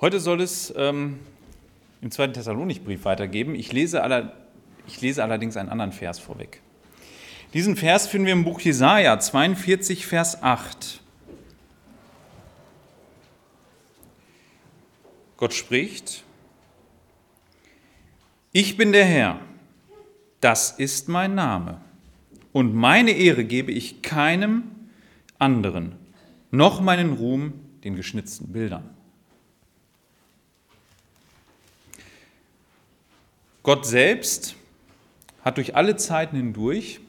Heute soll es ähm, im zweiten Thessalonikbrief weitergeben. Ich lese, aller, ich lese allerdings einen anderen Vers vorweg. Diesen Vers finden wir im Buch Jesaja 42, Vers 8. Gott spricht: Ich bin der Herr, das ist mein Name, und meine Ehre gebe ich keinem anderen, noch meinen Ruhm den geschnitzten Bildern. Gott selbst hat durch alle Zeiten hindurch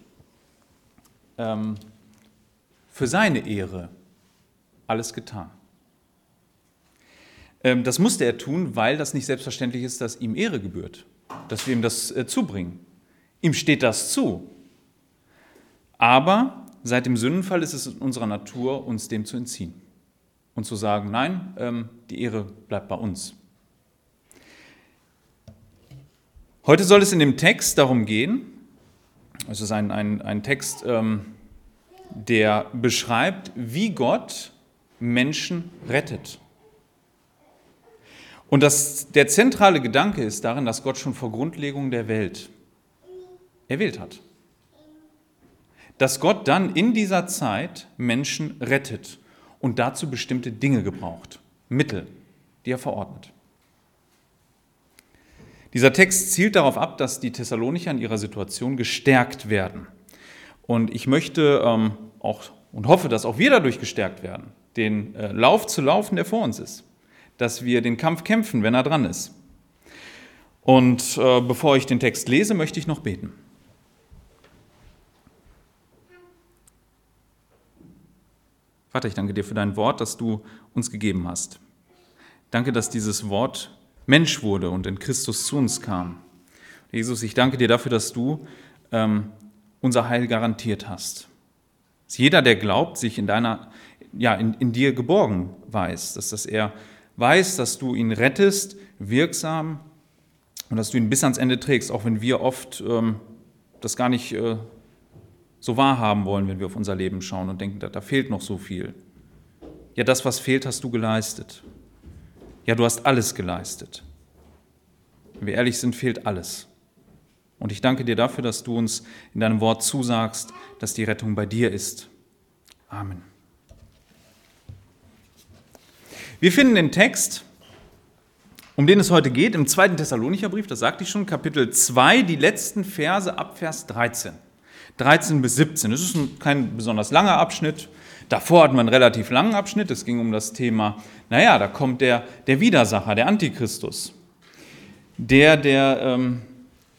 ähm, für seine Ehre alles getan. Ähm, das musste er tun, weil das nicht selbstverständlich ist, dass ihm Ehre gebührt, dass wir ihm das äh, zubringen. Ihm steht das zu. Aber seit dem Sündenfall ist es in unserer Natur, uns dem zu entziehen und zu sagen, nein, ähm, die Ehre bleibt bei uns. Heute soll es in dem Text darum gehen, es ist ein, ein, ein Text, ähm, der beschreibt, wie Gott Menschen rettet. Und das, der zentrale Gedanke ist darin, dass Gott schon vor Grundlegung der Welt erwählt hat. Dass Gott dann in dieser Zeit Menschen rettet und dazu bestimmte Dinge gebraucht, Mittel, die er verordnet. Dieser Text zielt darauf ab, dass die Thessalonicher in ihrer Situation gestärkt werden. Und ich möchte ähm, auch und hoffe, dass auch wir dadurch gestärkt werden, den äh, Lauf zu laufen, der vor uns ist. Dass wir den Kampf kämpfen, wenn er dran ist. Und äh, bevor ich den Text lese, möchte ich noch beten. Vater, ich danke dir für dein Wort, das du uns gegeben hast. Danke, dass dieses Wort Mensch wurde und in Christus zu uns kam. Jesus, ich danke dir dafür, dass du ähm, unser Heil garantiert hast. Dass jeder, der glaubt, sich in deiner, ja, in, in dir geborgen weiß, dass, dass er weiß, dass du ihn rettest, wirksam und dass du ihn bis ans Ende trägst, auch wenn wir oft ähm, das gar nicht äh, so wahrhaben wollen, wenn wir auf unser Leben schauen und denken, da, da fehlt noch so viel. Ja, das, was fehlt, hast du geleistet. Ja, du hast alles geleistet. Wenn wir ehrlich sind, fehlt alles. Und ich danke dir dafür, dass du uns in deinem Wort zusagst, dass die Rettung bei dir ist. Amen. Wir finden den Text, um den es heute geht, im zweiten Thessalonicher Brief, das sagte ich schon, Kapitel 2, die letzten Verse ab Vers 13. 13 bis 17. Das ist ein, kein besonders langer Abschnitt, Davor hatten wir einen relativ langen Abschnitt, es ging um das Thema, naja, da kommt der, der Widersacher, der Antichristus, der, der ähm,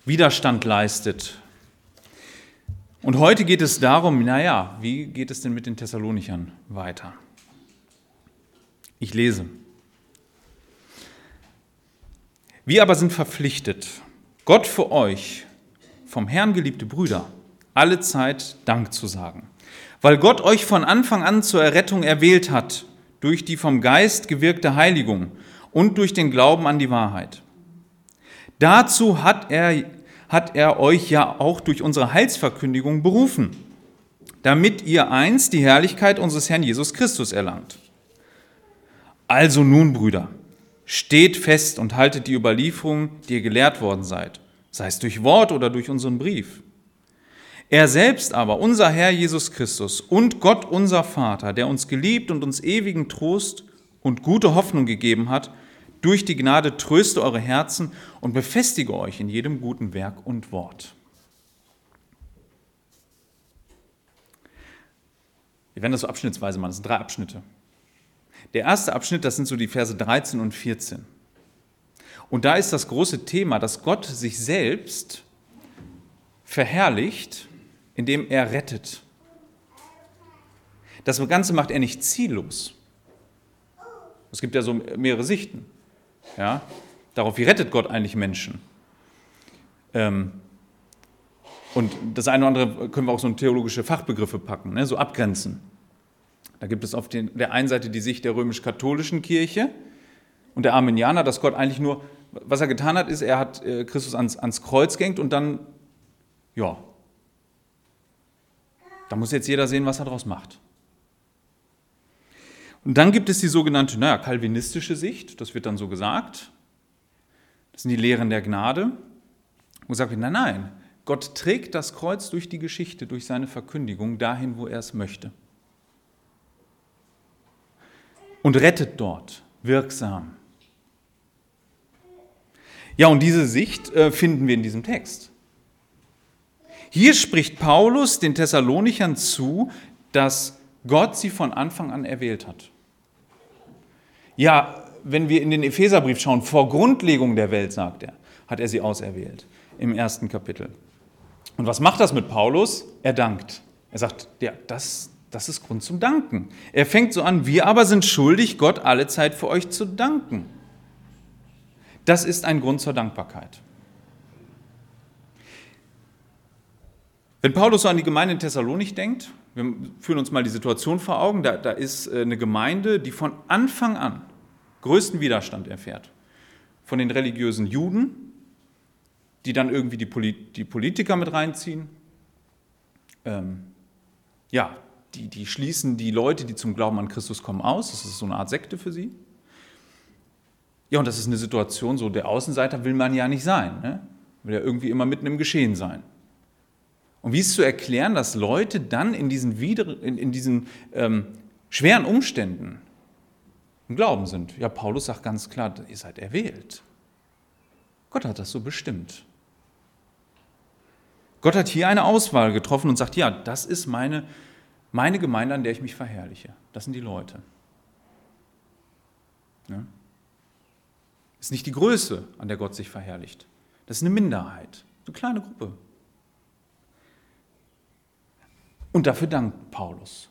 Widerstand leistet. Und heute geht es darum, naja, wie geht es denn mit den Thessalonichern weiter? Ich lese. Wir aber sind verpflichtet, Gott für euch, vom Herrn geliebte Brüder, alle Zeit Dank zu sagen weil Gott euch von Anfang an zur Errettung erwählt hat, durch die vom Geist gewirkte Heiligung und durch den Glauben an die Wahrheit. Dazu hat er, hat er euch ja auch durch unsere Heilsverkündigung berufen, damit ihr einst die Herrlichkeit unseres Herrn Jesus Christus erlangt. Also nun, Brüder, steht fest und haltet die Überlieferung, die ihr gelehrt worden seid, sei es durch Wort oder durch unseren Brief. Er selbst aber, unser Herr Jesus Christus und Gott unser Vater, der uns geliebt und uns ewigen Trost und gute Hoffnung gegeben hat, durch die Gnade tröste eure Herzen und befestige euch in jedem guten Werk und Wort. Wir werden das so abschnittsweise machen, das sind drei Abschnitte. Der erste Abschnitt, das sind so die Verse 13 und 14. Und da ist das große Thema, dass Gott sich selbst verherrlicht indem er rettet. Das Ganze macht er nicht ziellos. Es gibt ja so mehrere Sichten ja, darauf, wie rettet Gott eigentlich Menschen. Ähm, und das eine oder andere können wir auch so in theologische Fachbegriffe packen, ne, so abgrenzen. Da gibt es auf den, der einen Seite die Sicht der römisch-katholischen Kirche und der Armenianer, dass Gott eigentlich nur, was er getan hat, ist, er hat äh, Christus ans, ans Kreuz gehängt und dann, ja, da muss jetzt jeder sehen, was er daraus macht. Und dann gibt es die sogenannte, naja, kalvinistische Sicht, das wird dann so gesagt. Das sind die Lehren der Gnade. Und sagt, nein, nein, Gott trägt das Kreuz durch die Geschichte, durch seine Verkündigung dahin, wo er es möchte. Und rettet dort wirksam. Ja, und diese Sicht äh, finden wir in diesem Text. Hier spricht Paulus den Thessalonichern zu, dass Gott sie von Anfang an erwählt hat. Ja, wenn wir in den Epheserbrief schauen, vor Grundlegung der Welt, sagt er, hat er sie auserwählt im ersten Kapitel. Und was macht das mit Paulus? Er dankt. Er sagt, ja, das, das ist Grund zum Danken. Er fängt so an, wir aber sind schuldig, Gott alle Zeit für euch zu danken. Das ist ein Grund zur Dankbarkeit. Wenn Paulus so an die Gemeinde in Thessalonik denkt, wir führen uns mal die Situation vor Augen, da, da ist äh, eine Gemeinde, die von Anfang an größten Widerstand erfährt. Von den religiösen Juden, die dann irgendwie die, Polit die Politiker mit reinziehen. Ähm, ja, die, die schließen die Leute, die zum Glauben an Christus kommen, aus. Das ist so eine Art Sekte für sie. Ja, und das ist eine Situation, so der Außenseiter will man ja nicht sein. Ne? Will ja irgendwie immer mitten im Geschehen sein. Und wie ist zu erklären, dass Leute dann in diesen, Wider in, in diesen ähm, schweren Umständen im Glauben sind? Ja, Paulus sagt ganz klar, ihr seid erwählt. Gott hat das so bestimmt. Gott hat hier eine Auswahl getroffen und sagt, ja, das ist meine, meine Gemeinde, an der ich mich verherrliche. Das sind die Leute. Ja? Ist nicht die Größe, an der Gott sich verherrlicht. Das ist eine Minderheit, eine kleine Gruppe. Und dafür dankt Paulus.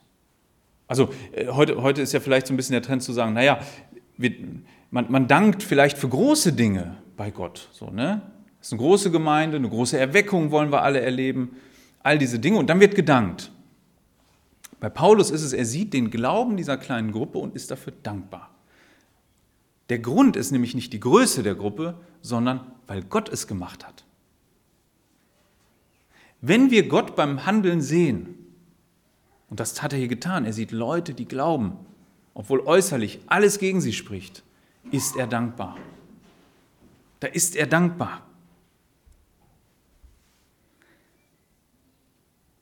Also äh, heute, heute ist ja vielleicht so ein bisschen der Trend zu sagen, naja, wir, man, man dankt vielleicht für große Dinge bei Gott. So, ne? Das ist eine große Gemeinde, eine große Erweckung wollen wir alle erleben, all diese Dinge und dann wird gedankt. Bei Paulus ist es, er sieht den Glauben dieser kleinen Gruppe und ist dafür dankbar. Der Grund ist nämlich nicht die Größe der Gruppe, sondern weil Gott es gemacht hat. Wenn wir Gott beim Handeln sehen, und das hat er hier getan. Er sieht Leute, die glauben, obwohl äußerlich alles gegen sie spricht, ist er dankbar. Da ist er dankbar.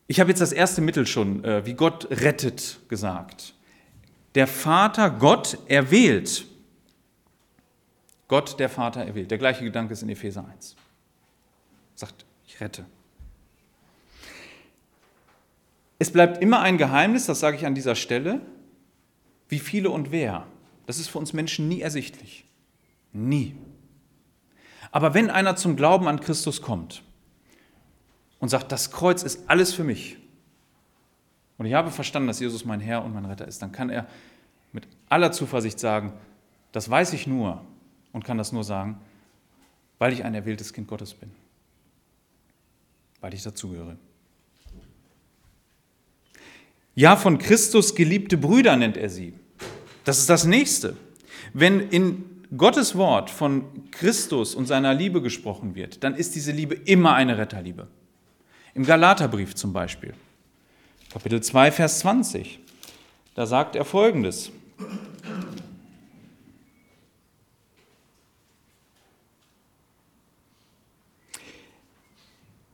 Ich habe jetzt das erste Mittel schon, äh, wie Gott rettet, gesagt. Der Vater, Gott, erwählt. Gott, der Vater, erwählt. Der gleiche Gedanke ist in Epheser 1. Sagt, ich rette. Es bleibt immer ein Geheimnis, das sage ich an dieser Stelle, wie viele und wer. Das ist für uns Menschen nie ersichtlich. Nie. Aber wenn einer zum Glauben an Christus kommt und sagt, das Kreuz ist alles für mich, und ich habe verstanden, dass Jesus mein Herr und mein Retter ist, dann kann er mit aller Zuversicht sagen, das weiß ich nur und kann das nur sagen, weil ich ein erwähltes Kind Gottes bin, weil ich dazugehöre. Ja, von Christus geliebte Brüder nennt er sie. Das ist das Nächste. Wenn in Gottes Wort von Christus und seiner Liebe gesprochen wird, dann ist diese Liebe immer eine Retterliebe. Im Galaterbrief zum Beispiel, Kapitel 2, Vers 20, da sagt er folgendes.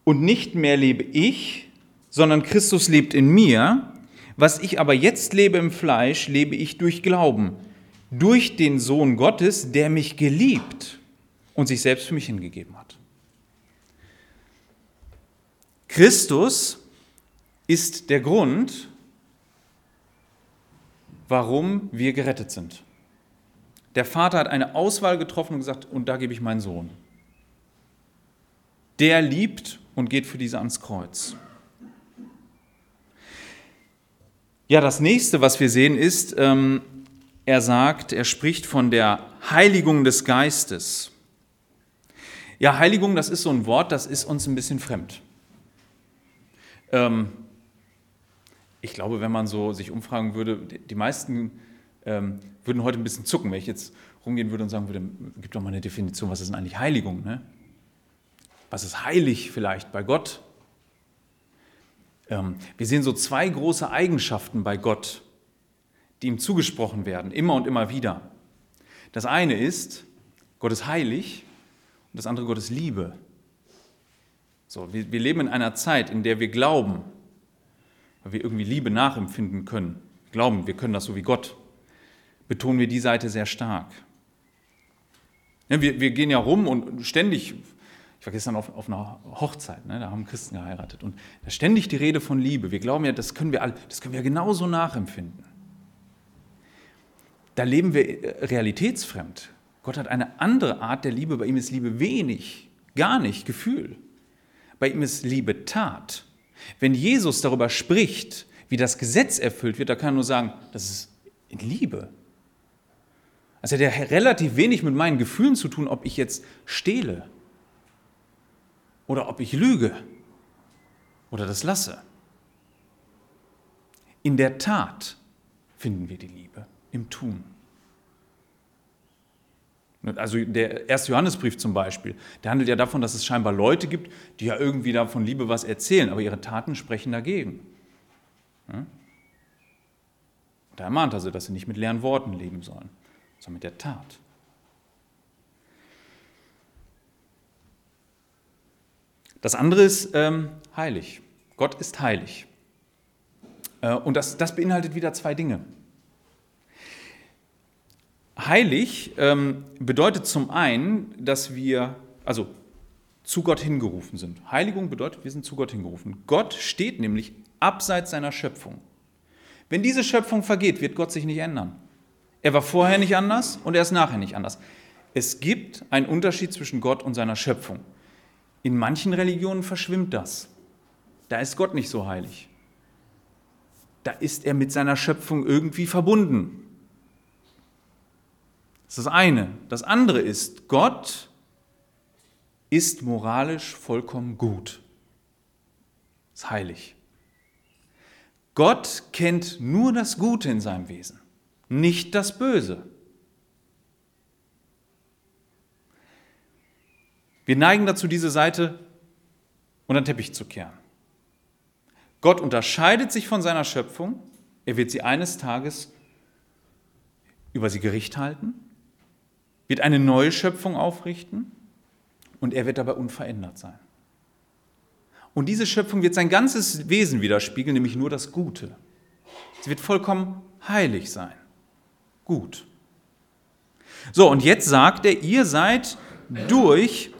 Und nicht mehr lebe ich, sondern Christus lebt in mir. Was ich aber jetzt lebe im Fleisch, lebe ich durch Glauben, durch den Sohn Gottes, der mich geliebt und sich selbst für mich hingegeben hat. Christus ist der Grund, warum wir gerettet sind. Der Vater hat eine Auswahl getroffen und gesagt, und da gebe ich meinen Sohn. Der liebt und geht für diese ans Kreuz. Ja, das nächste, was wir sehen, ist, ähm, er sagt, er spricht von der Heiligung des Geistes. Ja, Heiligung, das ist so ein Wort, das ist uns ein bisschen fremd. Ähm, ich glaube, wenn man so sich umfragen würde, die meisten ähm, würden heute ein bisschen zucken, wenn ich jetzt rumgehen würde und sagen würde, gib doch mal eine Definition, was ist denn eigentlich Heiligung? Ne? Was ist heilig vielleicht bei Gott? Ähm, wir sehen so zwei große Eigenschaften bei Gott, die ihm zugesprochen werden, immer und immer wieder. Das eine ist, Gott ist heilig und das andere Gott ist Liebe. So, wir, wir leben in einer Zeit, in der wir glauben, weil wir irgendwie Liebe nachempfinden können. Wir glauben, wir können das so wie Gott. Betonen wir die Seite sehr stark. Wir, wir gehen ja rum und ständig ich war gestern auf, auf einer Hochzeit, ne, da haben Christen geheiratet. Und da ständig die Rede von Liebe. Wir glauben ja, das können wir, all, das können wir genauso nachempfinden. Da leben wir äh, realitätsfremd. Gott hat eine andere Art der Liebe. Bei ihm ist Liebe wenig, gar nicht Gefühl. Bei ihm ist Liebe Tat. Wenn Jesus darüber spricht, wie das Gesetz erfüllt wird, da kann er nur sagen, das ist in Liebe. Also hat ja relativ wenig mit meinen Gefühlen zu tun, ob ich jetzt stehle oder ob ich lüge oder das lasse. In der Tat finden wir die Liebe, im Tun. Also der erste Johannesbrief zum Beispiel, der handelt ja davon, dass es scheinbar Leute gibt, die ja irgendwie davon Liebe was erzählen, aber ihre Taten sprechen dagegen. Da ermahnt er sie, dass sie nicht mit leeren Worten leben sollen, sondern mit der Tat. Das andere ist ähm, heilig. Gott ist heilig. Äh, und das, das beinhaltet wieder zwei Dinge. Heilig ähm, bedeutet zum einen, dass wir, also zu Gott hingerufen sind. Heiligung bedeutet, wir sind zu Gott hingerufen. Gott steht nämlich abseits seiner Schöpfung. Wenn diese Schöpfung vergeht, wird Gott sich nicht ändern. Er war vorher nicht anders und er ist nachher nicht anders. Es gibt einen Unterschied zwischen Gott und seiner Schöpfung. In manchen Religionen verschwimmt das. Da ist Gott nicht so heilig. Da ist er mit seiner Schöpfung irgendwie verbunden. Das ist das eine. Das andere ist, Gott ist moralisch vollkommen gut. Ist heilig. Gott kennt nur das Gute in seinem Wesen, nicht das Böse. Wir neigen dazu, diese Seite unter den Teppich zu kehren. Gott unterscheidet sich von seiner Schöpfung. Er wird sie eines Tages über sie Gericht halten, wird eine neue Schöpfung aufrichten und er wird dabei unverändert sein. Und diese Schöpfung wird sein ganzes Wesen widerspiegeln, nämlich nur das Gute. Sie wird vollkommen heilig sein. Gut. So, und jetzt sagt er, ihr seid durch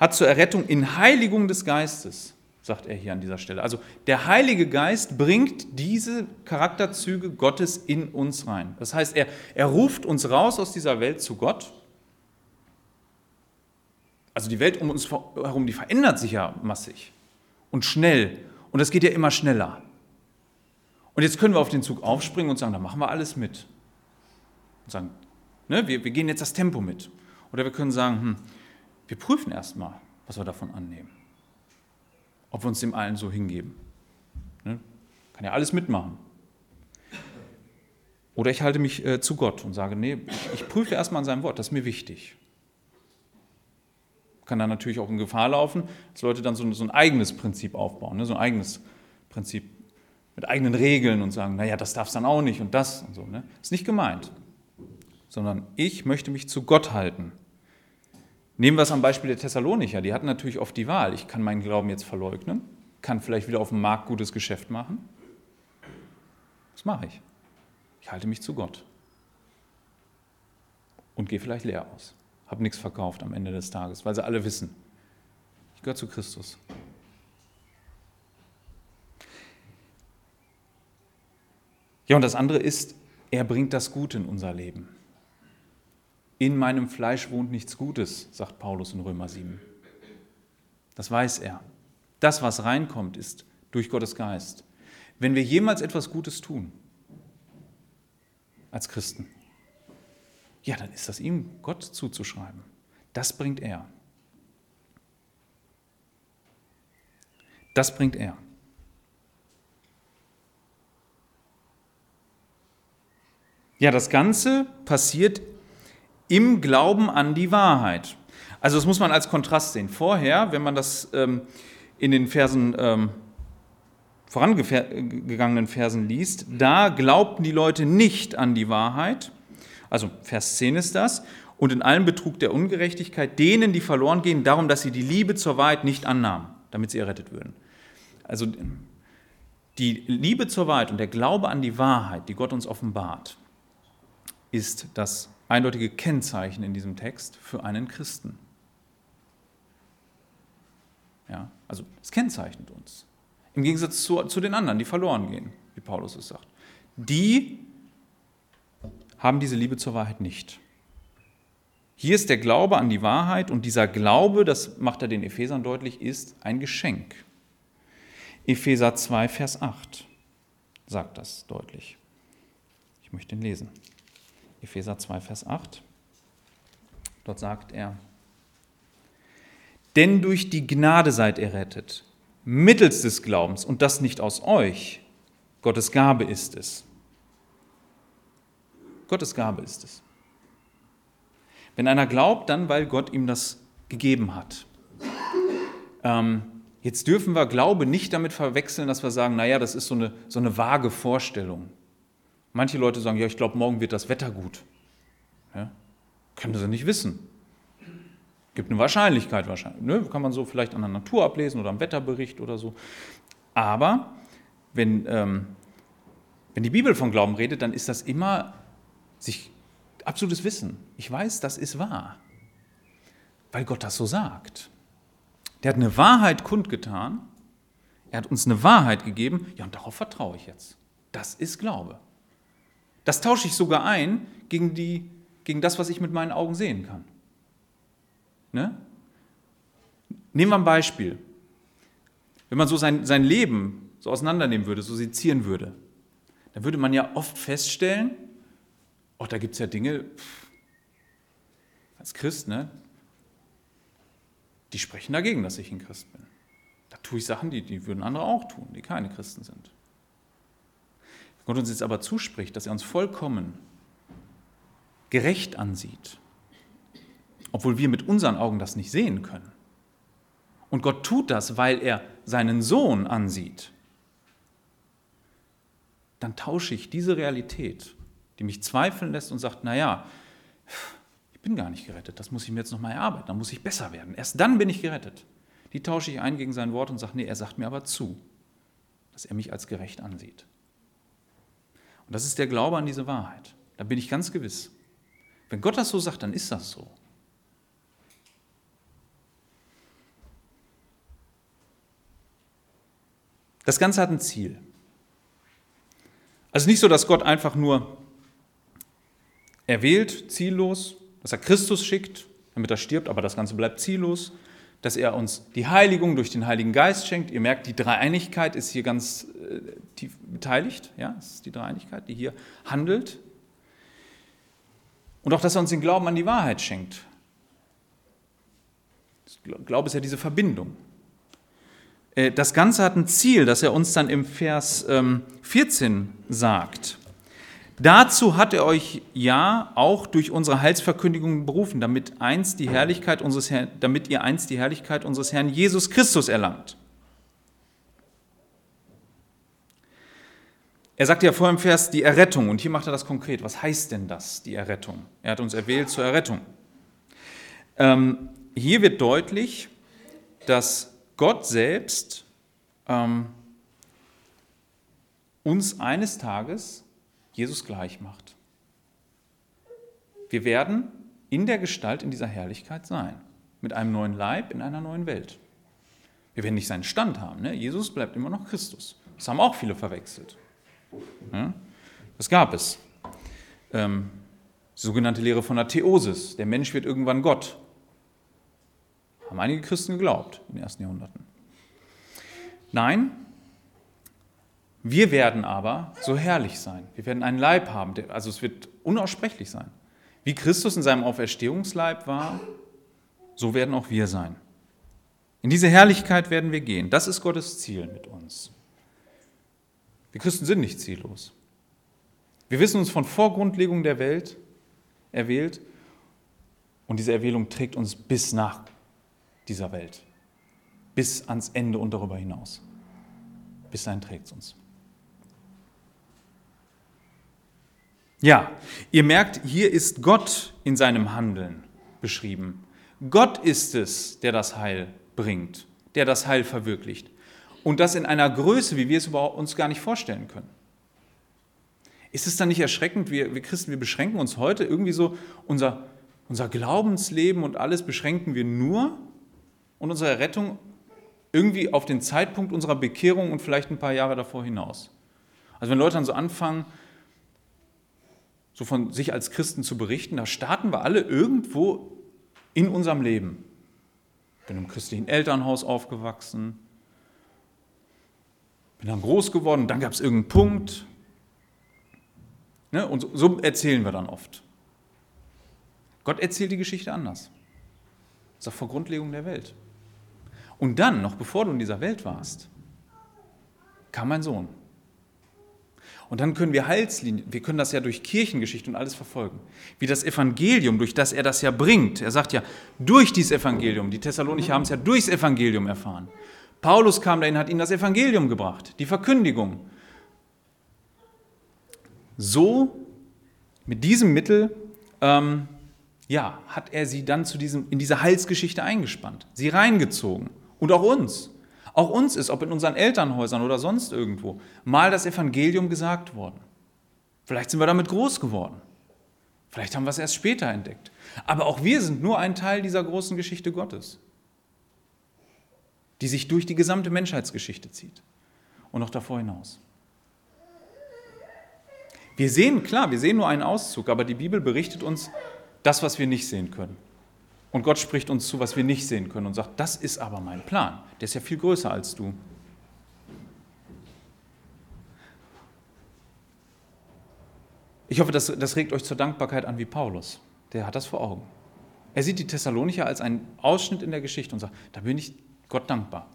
hat zur Errettung in Heiligung des Geistes, sagt er hier an dieser Stelle. Also der Heilige Geist bringt diese Charakterzüge Gottes in uns rein. Das heißt, er, er ruft uns raus aus dieser Welt zu Gott. Also die Welt um uns herum, die verändert sich ja massig und schnell. Und das geht ja immer schneller. Und jetzt können wir auf den Zug aufspringen und sagen, da machen wir alles mit. Und sagen, ne, wir, wir gehen jetzt das Tempo mit. Oder wir können sagen, hm, wir prüfen erstmal, was wir davon annehmen. Ob wir uns dem allen so hingeben. Ne? Kann ja alles mitmachen. Oder ich halte mich äh, zu Gott und sage, nee, ich, ich prüfe erstmal an seinem Wort, das ist mir wichtig. Kann dann natürlich auch in Gefahr laufen, dass Leute dann so, so ein eigenes Prinzip aufbauen, ne? so ein eigenes Prinzip mit eigenen Regeln und sagen, naja, das darf es dann auch nicht und das und so. Ne? Ist nicht gemeint, sondern ich möchte mich zu Gott halten Nehmen wir es am Beispiel der Thessalonicher. Die hatten natürlich oft die Wahl. Ich kann meinen Glauben jetzt verleugnen, kann vielleicht wieder auf dem Markt gutes Geschäft machen. Was mache ich? Ich halte mich zu Gott und gehe vielleicht leer aus. Habe nichts verkauft am Ende des Tages, weil sie alle wissen, ich gehöre zu Christus. Ja, und das andere ist, er bringt das Gute in unser Leben. In meinem Fleisch wohnt nichts Gutes, sagt Paulus in Römer 7. Das weiß er. Das, was reinkommt, ist durch Gottes Geist. Wenn wir jemals etwas Gutes tun, als Christen, ja, dann ist das ihm Gott zuzuschreiben. Das bringt er. Das bringt er. Ja, das Ganze passiert im Glauben an die Wahrheit. Also das muss man als Kontrast sehen. Vorher, wenn man das ähm, in den Versen ähm, vorangegangenen Versen liest, da glaubten die Leute nicht an die Wahrheit. Also Vers 10 ist das. Und in allem Betrug der Ungerechtigkeit denen, die verloren gehen, darum, dass sie die Liebe zur Wahrheit nicht annahmen, damit sie errettet würden. Also die Liebe zur Wahrheit und der Glaube an die Wahrheit, die Gott uns offenbart, ist das eindeutige Kennzeichen in diesem Text für einen Christen. Ja, also es kennzeichnet uns. Im Gegensatz zu, zu den anderen, die verloren gehen, wie Paulus es sagt. Die haben diese Liebe zur Wahrheit nicht. Hier ist der Glaube an die Wahrheit und dieser Glaube, das macht er den Ephesern deutlich, ist ein Geschenk. Epheser 2, Vers 8 sagt das deutlich. Ich möchte ihn lesen. Epheser 2, Vers 8. Dort sagt er, denn durch die Gnade seid ihr rettet, mittels des Glaubens, und das nicht aus euch. Gottes Gabe ist es. Gottes Gabe ist es. Wenn einer glaubt, dann weil Gott ihm das gegeben hat. Ähm, jetzt dürfen wir Glaube nicht damit verwechseln, dass wir sagen, naja, das ist so eine, so eine vage Vorstellung. Manche Leute sagen, ja, ich glaube, morgen wird das Wetter gut. Ja? Können sie nicht wissen. Gibt eine Wahrscheinlichkeit wahrscheinlich. Ne? Kann man so vielleicht an der Natur ablesen oder am Wetterbericht oder so. Aber wenn, ähm, wenn die Bibel von Glauben redet, dann ist das immer sich absolutes Wissen. Ich weiß, das ist wahr, weil Gott das so sagt. Der hat eine Wahrheit kundgetan, er hat uns eine Wahrheit gegeben, ja, und darauf vertraue ich jetzt. Das ist Glaube. Das tausche ich sogar ein gegen, die, gegen das, was ich mit meinen Augen sehen kann. Ne? Nehmen wir ein Beispiel. Wenn man so sein, sein Leben so auseinandernehmen würde, so sezieren würde, dann würde man ja oft feststellen, oh, da gibt es ja Dinge, als Christ, ne, die sprechen dagegen, dass ich ein Christ bin. Da tue ich Sachen, die, die würden andere auch tun, die keine Christen sind. Gott uns jetzt aber zuspricht, dass er uns vollkommen gerecht ansieht, obwohl wir mit unseren Augen das nicht sehen können. Und Gott tut das, weil er seinen Sohn ansieht. Dann tausche ich diese Realität, die mich zweifeln lässt und sagt, naja, ich bin gar nicht gerettet, das muss ich mir jetzt nochmal erarbeiten, dann muss ich besser werden. Erst dann bin ich gerettet. Die tausche ich ein gegen sein Wort und sage, nee, er sagt mir aber zu, dass er mich als gerecht ansieht. Und das ist der Glaube an diese Wahrheit. Da bin ich ganz gewiss. Wenn Gott das so sagt, dann ist das so. Das Ganze hat ein Ziel. Also nicht so, dass Gott einfach nur erwählt, ziellos, dass er Christus schickt, damit er stirbt, aber das Ganze bleibt ziellos, dass er uns die Heiligung durch den Heiligen Geist schenkt. Ihr merkt, die Dreieinigkeit ist hier ganz äh, tief beteiligt. Ja, es ist die Dreieinigkeit, die hier handelt. Und auch, dass er uns den Glauben an die Wahrheit schenkt. Glaube ist ja diese Verbindung. Äh, das Ganze hat ein Ziel, das er uns dann im Vers 14 ähm, sagt. Dazu hat er euch ja auch durch unsere Heilsverkündigung berufen, damit, einst die Herrlichkeit unseres Herrn, damit ihr einst die Herrlichkeit unseres Herrn Jesus Christus erlangt. Er sagt ja vorher im Vers die Errettung und hier macht er das konkret. Was heißt denn das, die Errettung? Er hat uns erwählt zur Errettung. Ähm, hier wird deutlich, dass Gott selbst ähm, uns eines Tages Jesus gleich macht. Wir werden in der Gestalt in dieser Herrlichkeit sein, mit einem neuen Leib in einer neuen Welt. Wir werden nicht seinen Stand haben. Ne? Jesus bleibt immer noch Christus. Das haben auch viele verwechselt. Ja? Das gab es. Ähm, die sogenannte Lehre von der Theosis. Der Mensch wird irgendwann Gott. Haben einige Christen geglaubt in den ersten Jahrhunderten. Nein, wir werden aber so herrlich sein. Wir werden einen Leib haben, also es wird unaussprechlich sein. Wie Christus in seinem Auferstehungsleib war, so werden auch wir sein. In diese Herrlichkeit werden wir gehen. Das ist Gottes Ziel mit uns. Wir Christen sind nicht ziellos. Wir wissen uns von Vorgrundlegung der Welt erwählt und diese Erwählung trägt uns bis nach dieser Welt, bis ans Ende und darüber hinaus. bis dahin trägt es uns. Ja, ihr merkt, hier ist Gott in seinem Handeln beschrieben. Gott ist es, der das Heil bringt, der das Heil verwirklicht. Und das in einer Größe, wie wir es uns gar nicht vorstellen können. Ist es dann nicht erschreckend, wir, wir Christen, wir beschränken uns heute irgendwie so, unser, unser Glaubensleben und alles beschränken wir nur und unsere Rettung irgendwie auf den Zeitpunkt unserer Bekehrung und vielleicht ein paar Jahre davor hinaus. Also wenn Leute dann so anfangen, so von sich als Christen zu berichten, da starten wir alle irgendwo in unserem Leben. Bin im christlichen Elternhaus aufgewachsen, bin dann groß geworden, dann gab es irgendeinen Punkt. Ne? Und so, so erzählen wir dann oft. Gott erzählt die Geschichte anders. Das ist auch vor Grundlegung der Welt. Und dann, noch bevor du in dieser Welt warst, kam mein Sohn. Und dann können wir Heilslinien, wir können das ja durch Kirchengeschichte und alles verfolgen. Wie das Evangelium, durch das er das ja bringt. Er sagt ja, durch dieses Evangelium, die Thessalonicher haben es ja durchs Evangelium erfahren. Paulus kam dahin, hat ihnen das Evangelium gebracht, die Verkündigung. So, mit diesem Mittel, ähm, ja, hat er sie dann zu diesem, in diese Heilsgeschichte eingespannt, sie reingezogen. Und auch uns. Auch uns ist, ob in unseren Elternhäusern oder sonst irgendwo, mal das Evangelium gesagt worden. Vielleicht sind wir damit groß geworden. Vielleicht haben wir es erst später entdeckt. Aber auch wir sind nur ein Teil dieser großen Geschichte Gottes, die sich durch die gesamte Menschheitsgeschichte zieht und noch davor hinaus. Wir sehen, klar, wir sehen nur einen Auszug, aber die Bibel berichtet uns das, was wir nicht sehen können. Und Gott spricht uns zu, was wir nicht sehen können und sagt, das ist aber mein Plan. Der ist ja viel größer als du. Ich hoffe, das, das regt euch zur Dankbarkeit an wie Paulus. Der hat das vor Augen. Er sieht die Thessalonicher als einen Ausschnitt in der Geschichte und sagt, da bin ich Gott dankbar.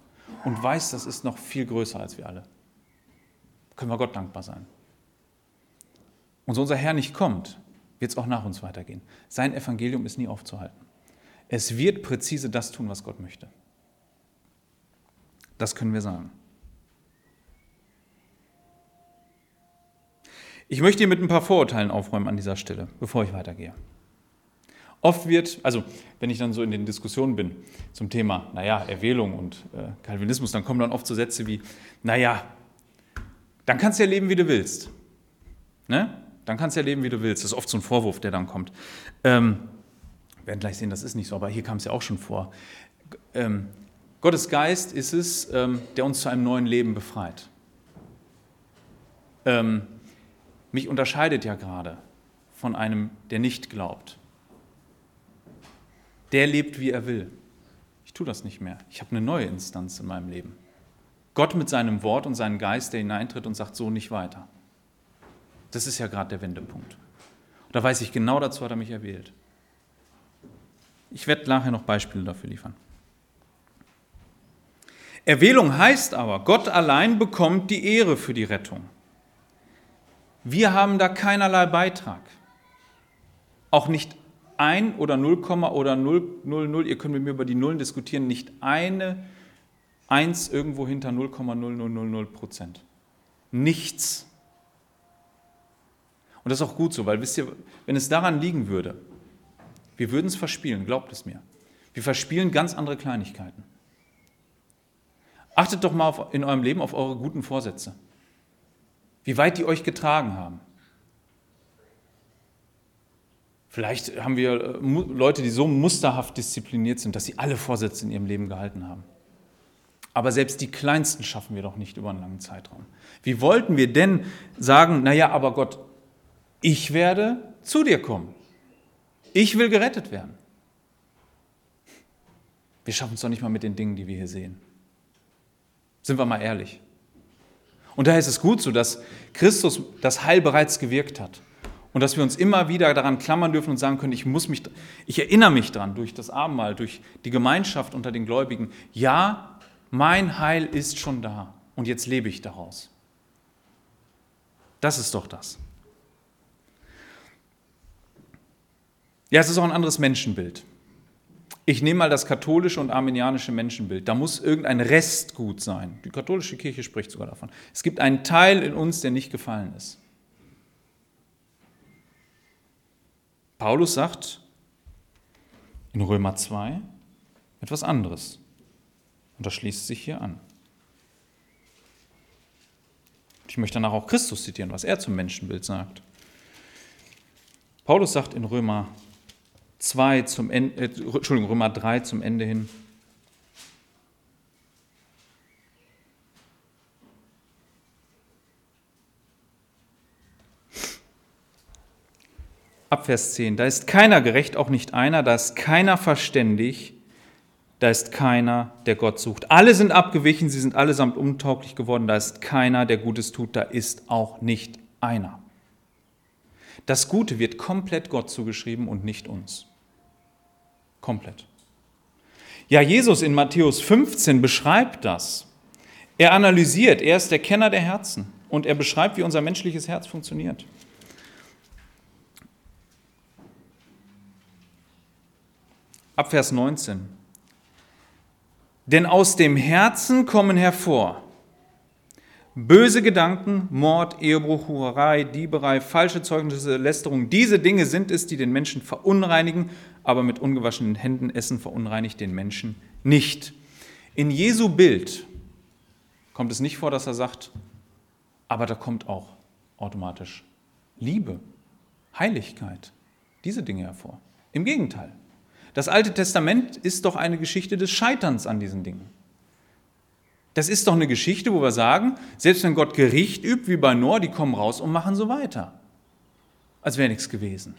Und weiß, das ist noch viel größer als wir alle. Können wir Gott dankbar sein. Und so unser Herr nicht kommt, wird es auch nach uns weitergehen. Sein Evangelium ist nie aufzuhalten. Es wird präzise das tun, was Gott möchte. Das können wir sagen. Ich möchte hier mit ein paar Vorurteilen aufräumen an dieser Stelle, bevor ich weitergehe. Oft wird, also wenn ich dann so in den Diskussionen bin zum Thema, naja, Erwählung und äh, Calvinismus, dann kommen dann oft so Sätze wie, naja, dann kannst du ja leben, wie du willst. Ne? Dann kannst du ja leben, wie du willst. Das ist oft so ein Vorwurf, der dann kommt. Ähm, wir werden gleich sehen, das ist nicht so, aber hier kam es ja auch schon vor. Ähm, Gottes Geist ist es, ähm, der uns zu einem neuen Leben befreit. Ähm, mich unterscheidet ja gerade von einem, der nicht glaubt. Der lebt, wie er will. Ich tue das nicht mehr. Ich habe eine neue Instanz in meinem Leben. Gott mit seinem Wort und seinem Geist, der hineintritt und sagt, so nicht weiter. Das ist ja gerade der Wendepunkt. Und da weiß ich genau, dazu hat er mich erwählt. Ich werde nachher noch Beispiele dafür liefern. Erwählung heißt aber, Gott allein bekommt die Ehre für die Rettung. Wir haben da keinerlei Beitrag. Auch nicht ein oder 0, oder 0, 0, 0, ihr könnt mit mir über die Nullen diskutieren, nicht eine Eins irgendwo hinter 0,0000 Prozent. Nichts. Und das ist auch gut so, weil wisst ihr, wenn es daran liegen würde, wir würden es verspielen, glaubt es mir. Wir verspielen ganz andere Kleinigkeiten. Achtet doch mal auf, in eurem Leben auf eure guten Vorsätze. Wie weit die euch getragen haben. Vielleicht haben wir äh, Leute, die so musterhaft diszipliniert sind, dass sie alle Vorsätze in ihrem Leben gehalten haben. Aber selbst die kleinsten schaffen wir doch nicht über einen langen Zeitraum. Wie wollten wir denn sagen, naja, aber Gott, ich werde zu dir kommen. Ich will gerettet werden. Wir schaffen es doch nicht mal mit den Dingen, die wir hier sehen. Sind wir mal ehrlich. Und daher ist es gut so, dass Christus das Heil bereits gewirkt hat. Und dass wir uns immer wieder daran klammern dürfen und sagen können, ich muss mich, ich erinnere mich daran durch das Abendmahl, durch die Gemeinschaft unter den Gläubigen. Ja, mein Heil ist schon da und jetzt lebe ich daraus. Das ist doch das. Ja, es ist auch ein anderes Menschenbild. Ich nehme mal das katholische und armenianische Menschenbild. Da muss irgendein Rest gut sein. Die katholische Kirche spricht sogar davon. Es gibt einen Teil in uns, der nicht gefallen ist. Paulus sagt in Römer 2 etwas anderes. Und das schließt sich hier an. Ich möchte danach auch Christus zitieren, was er zum Menschenbild sagt. Paulus sagt in Römer 2 zum Ende, äh, Entschuldigung, Römer 3 zum Ende hin. Ab Vers 10. Da ist keiner gerecht, auch nicht einer, da ist keiner verständig, da ist keiner, der Gott sucht. Alle sind abgewichen, sie sind allesamt untauglich geworden, da ist keiner, der Gutes tut, da ist auch nicht einer. Das Gute wird komplett Gott zugeschrieben und nicht uns. Komplett. Ja, Jesus in Matthäus 15 beschreibt das. Er analysiert, er ist der Kenner der Herzen und er beschreibt, wie unser menschliches Herz funktioniert. Ab Vers 19. Denn aus dem Herzen kommen hervor böse Gedanken, Mord, Ehebruch, Hurerei, Dieberei, falsche Zeugnisse, Lästerung. Diese Dinge sind es, die den Menschen verunreinigen aber mit ungewaschenen Händen essen verunreinigt den Menschen nicht. In Jesu Bild kommt es nicht vor, dass er sagt, aber da kommt auch automatisch Liebe, Heiligkeit, diese Dinge hervor. Im Gegenteil. Das Alte Testament ist doch eine Geschichte des Scheiterns an diesen Dingen. Das ist doch eine Geschichte, wo wir sagen, selbst wenn Gott Gericht übt, wie bei Noah, die kommen raus und machen so weiter. Als wäre nichts gewesen.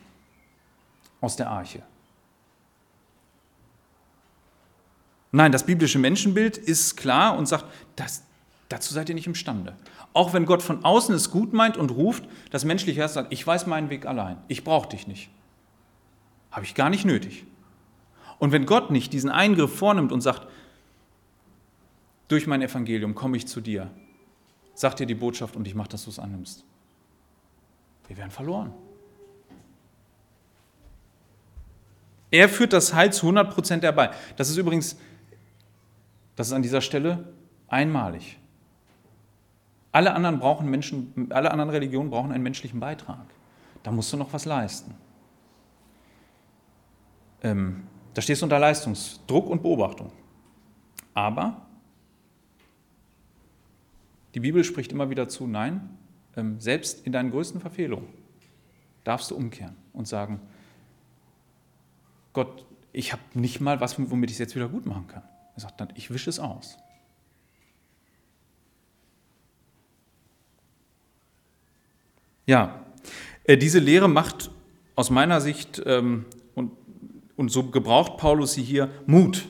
Aus der Arche. Nein, das biblische Menschenbild ist klar und sagt, das, dazu seid ihr nicht imstande. Auch wenn Gott von außen es gut meint und ruft, das menschliche Herz sagt, ich weiß meinen Weg allein, ich brauche dich nicht. Habe ich gar nicht nötig. Und wenn Gott nicht diesen Eingriff vornimmt und sagt, durch mein Evangelium komme ich zu dir, sagt dir die Botschaft und ich mache, dass du es annimmst. Wir werden verloren. Er führt das Heil zu 100 Prozent herbei. Das ist übrigens das ist an dieser Stelle einmalig. Alle anderen, brauchen Menschen, alle anderen Religionen brauchen einen menschlichen Beitrag. Da musst du noch was leisten. Ähm, da stehst du unter Leistungsdruck und Beobachtung. Aber die Bibel spricht immer wieder zu, nein, ähm, selbst in deinen größten Verfehlungen darfst du umkehren und sagen, Gott, ich habe nicht mal was, womit ich es jetzt wieder gut machen kann. Er sagt dann, ich wische es aus. Ja, äh, diese Lehre macht aus meiner Sicht, ähm, und, und so gebraucht Paulus sie hier, Mut.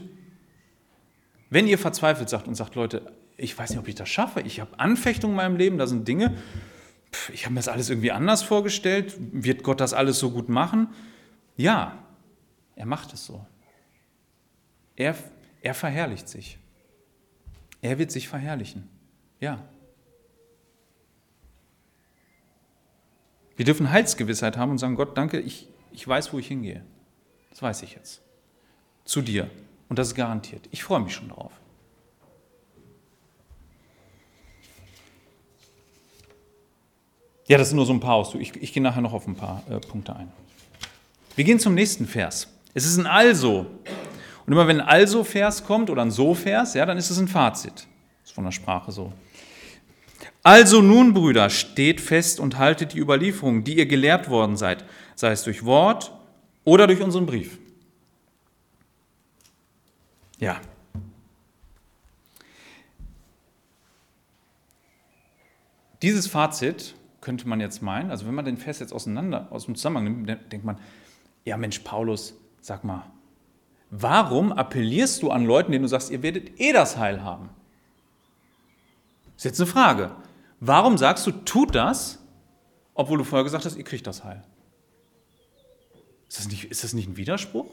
Wenn ihr verzweifelt sagt und sagt, Leute, ich weiß nicht, ob ich das schaffe, ich habe Anfechtungen in meinem Leben, da sind Dinge, ich habe mir das alles irgendwie anders vorgestellt, wird Gott das alles so gut machen? Ja, er macht es so. Er er verherrlicht sich. Er wird sich verherrlichen. Ja. Wir dürfen Heilsgewissheit haben und sagen, Gott, danke, ich, ich weiß, wo ich hingehe. Das weiß ich jetzt. Zu dir. Und das ist garantiert. Ich freue mich schon darauf. Ja, das sind nur so ein paar Ausdrücke. Ich, ich gehe nachher noch auf ein paar äh, Punkte ein. Wir gehen zum nächsten Vers. Es ist ein Also. Und immer wenn ein Also-Vers kommt oder ein So-Vers, ja, dann ist es ein Fazit. Das ist von der Sprache so. Also nun, Brüder, steht fest und haltet die Überlieferung, die ihr gelehrt worden seid, sei es durch Wort oder durch unseren Brief. Ja. Dieses Fazit könnte man jetzt meinen, also wenn man den Vers jetzt auseinander, aus dem Zusammenhang nimmt, denkt man, ja Mensch, Paulus, sag mal, Warum appellierst du an Leuten, denen du sagst, ihr werdet eh das Heil haben? Das ist jetzt eine Frage. Warum sagst du, tut das, obwohl du vorher gesagt hast, ihr kriegt das Heil? Ist das nicht, ist das nicht ein Widerspruch?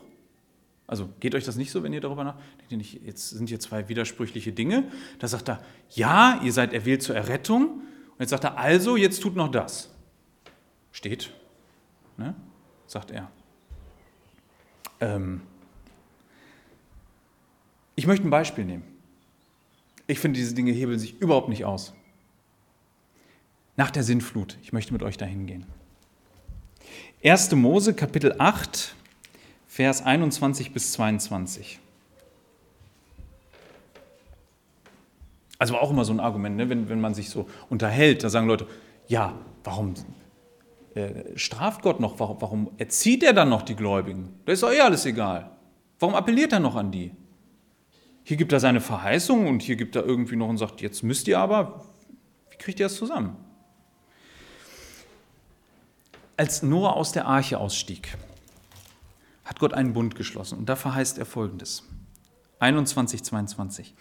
Also geht euch das nicht so, wenn ihr darüber nachdenkt? Jetzt sind hier zwei widersprüchliche Dinge. Da sagt er, ja, ihr seid erwählt zur Errettung. Und jetzt sagt er, also, jetzt tut noch das. Steht, ne? sagt er. Ähm, Ich möchte ein Beispiel nehmen. Ich finde, diese Dinge hebeln sich überhaupt nicht aus. Nach der Sintflut, ich möchte mit euch dahin gehen. 1. Mose, Kapitel 8, Vers 21 bis 22. Also auch immer so ein Argument, ne? wenn, wenn man sich so unterhält, da sagen Leute, ja, warum äh, straft Gott noch, warum, warum erzieht er dann noch die Gläubigen? Da ist doch eh alles egal. Warum appelliert er noch an die? Hier gibt er seine Verheißung und hier gibt er irgendwie noch und sagt, jetzt müsst ihr aber, wie kriegt ihr das zusammen? Als Noah aus der Arche ausstieg, hat Gott einen Bund geschlossen und da verheißt er folgendes. 21, 22.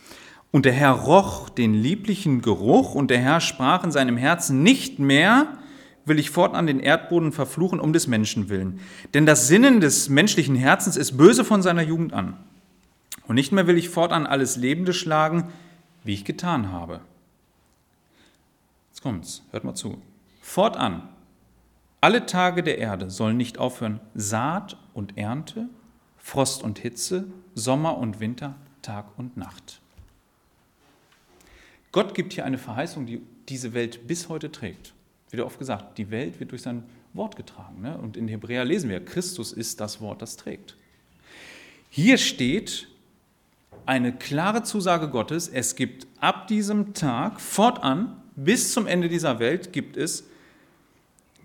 Und der Herr roch den lieblichen Geruch und der Herr sprach in seinem Herzen nicht mehr, will ich fortan den Erdboden verfluchen um des Menschen willen. Denn das Sinnen des menschlichen Herzens ist böse von seiner Jugend an. Und nicht mehr will ich fortan alles Lebende schlagen, wie ich getan habe. Jetzt kommt's, hört mal zu. Fortan, alle Tage der Erde sollen nicht aufhören Saat und Ernte, Frost und Hitze, Sommer und Winter, Tag und Nacht. Gott gibt hier eine Verheißung, die diese Welt bis heute trägt. Wieder oft gesagt, die Welt wird durch sein Wort getragen. Ne? Und in Hebräer lesen wir, Christus ist das Wort, das trägt. Hier steht eine klare Zusage Gottes, es gibt ab diesem Tag fortan bis zum Ende dieser Welt gibt es